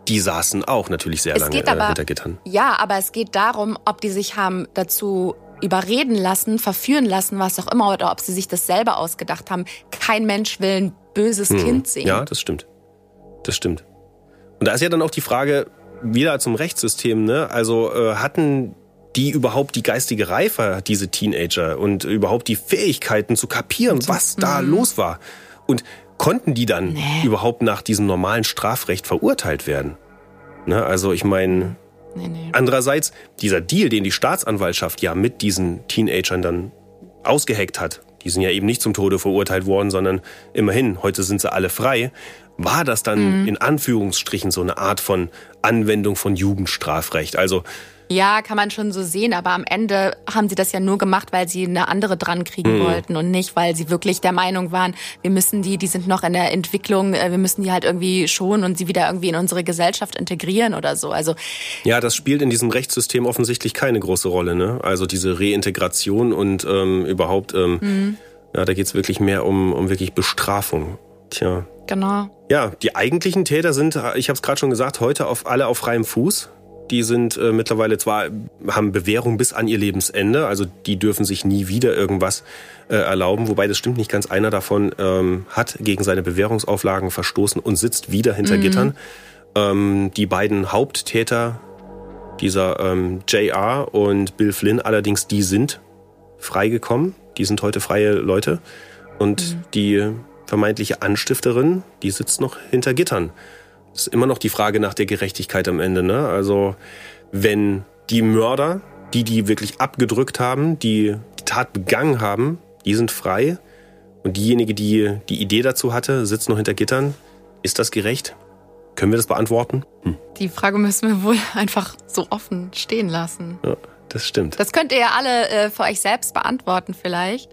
Die saßen auch natürlich sehr es lange aber, äh, hinter Gittern. Ja, aber es geht darum, ob die sich haben dazu überreden lassen, verführen lassen, was auch immer, oder ob sie sich das selber ausgedacht haben. Kein Mensch will ein böses hm. Kind sehen. Ja, das stimmt. Das stimmt. Und da ist ja dann auch die Frage, wieder zum Rechtssystem, ne? Also äh, hatten die überhaupt die geistige Reife, diese Teenager, und überhaupt die Fähigkeiten zu kapieren, was da mhm. los war? Und konnten die dann nee. überhaupt nach diesem normalen Strafrecht verurteilt werden? Ne? Also ich meine, nee, nee. andererseits, dieser Deal, den die Staatsanwaltschaft ja mit diesen Teenagern dann ausgeheckt hat, die sind ja eben nicht zum Tode verurteilt worden, sondern immerhin, heute sind sie alle frei war das dann mhm. in Anführungsstrichen so eine Art von Anwendung von Jugendstrafrecht. Also ja, kann man schon so sehen, aber am Ende haben sie das ja nur gemacht, weil sie eine andere dran kriegen mhm. wollten und nicht, weil sie wirklich der Meinung waren, wir müssen die, die sind noch in der Entwicklung, äh, wir müssen die halt irgendwie schonen und sie wieder irgendwie in unsere Gesellschaft integrieren oder so. Also ja, das spielt in diesem Rechtssystem offensichtlich keine große Rolle. Ne? Also diese Reintegration und ähm, überhaupt ähm, mhm Ja, da geht es wirklich mehr um, um wirklich Bestrafung. Tja. Genau. Ja, die eigentlichen Täter sind, ich habe es gerade schon gesagt, heute auf alle auf freiem Fuß. Die sind äh, mittlerweile zwar, haben Bewährung bis an ihr Lebensende, also die dürfen sich nie wieder irgendwas äh, erlauben, wobei das stimmt nicht ganz. Einer davon ähm, hat gegen seine Bewährungsauflagen verstoßen und sitzt wieder hinter mhm. Gittern. Ähm, die beiden Haupttäter, dieser ähm, JR und Bill Flynn allerdings, die sind freigekommen. Die sind heute freie Leute. Und mhm. die vermeintliche Anstifterin, die sitzt noch hinter Gittern. Das ist immer noch die Frage nach der Gerechtigkeit am Ende. Ne? Also wenn die Mörder, die die wirklich abgedrückt haben, die die Tat begangen haben, die sind frei und diejenige, die die Idee dazu hatte, sitzt noch hinter Gittern, ist das gerecht? Können wir das beantworten? Hm. Die Frage müssen wir wohl einfach so offen stehen lassen. Ja, das stimmt. Das könnt ihr ja alle äh, für euch selbst beantworten vielleicht.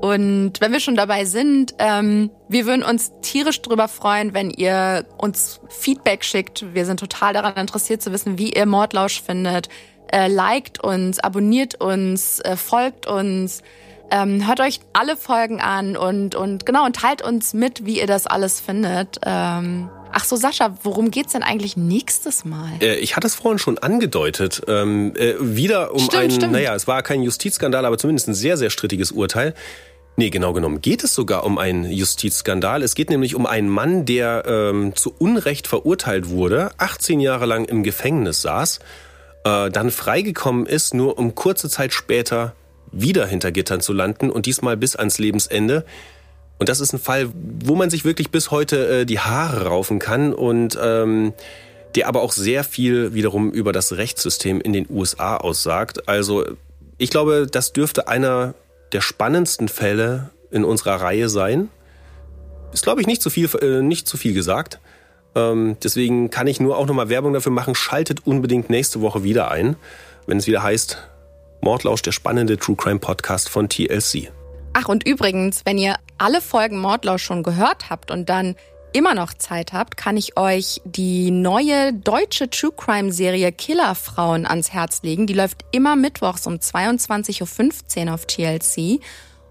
Und wenn wir schon dabei sind, ähm, wir würden uns tierisch drüber freuen, wenn ihr uns Feedback schickt. Wir sind total daran interessiert zu wissen, wie ihr Mordlausch findet. Äh, liked uns, abonniert uns, äh, folgt uns, ähm, hört euch alle Folgen an und, und genau und teilt uns mit, wie ihr das alles findet. Ähm, Ach so, Sascha, worum geht's denn eigentlich nächstes Mal? Äh, ich hatte es vorhin schon angedeutet. Ähm, äh, wieder um stimmt, ein, stimmt. naja, es war kein Justizskandal, aber zumindest ein sehr, sehr strittiges Urteil. Nee, genau genommen geht es sogar um einen Justizskandal. Es geht nämlich um einen Mann, der ähm, zu Unrecht verurteilt wurde, 18 Jahre lang im Gefängnis saß, äh, dann freigekommen ist, nur um kurze Zeit später wieder hinter Gittern zu landen und diesmal bis ans Lebensende. Und das ist ein Fall, wo man sich wirklich bis heute äh, die Haare raufen kann und ähm, der aber auch sehr viel wiederum über das Rechtssystem in den USA aussagt. Also ich glaube, das dürfte einer der spannendsten Fälle in unserer Reihe sein. Ist, glaube ich, nicht zu viel, äh, nicht zu viel gesagt. Ähm, deswegen kann ich nur auch nochmal Werbung dafür machen. Schaltet unbedingt nächste Woche wieder ein, wenn es wieder heißt Mordlausch, der spannende True Crime Podcast von TLC. Ach, und übrigens, wenn ihr alle Folgen Mordlausch schon gehört habt und dann immer noch Zeit habt, kann ich euch die neue deutsche True Crime Serie Killerfrauen ans Herz legen. Die läuft immer mittwochs um 22.15 Uhr auf TLC.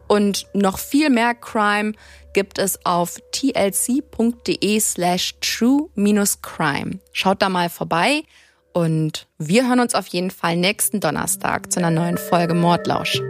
Und noch viel mehr Crime gibt es auf tlc.de slash true-crime. Schaut da mal vorbei und wir hören uns auf jeden Fall nächsten Donnerstag zu einer neuen Folge Mordlausch.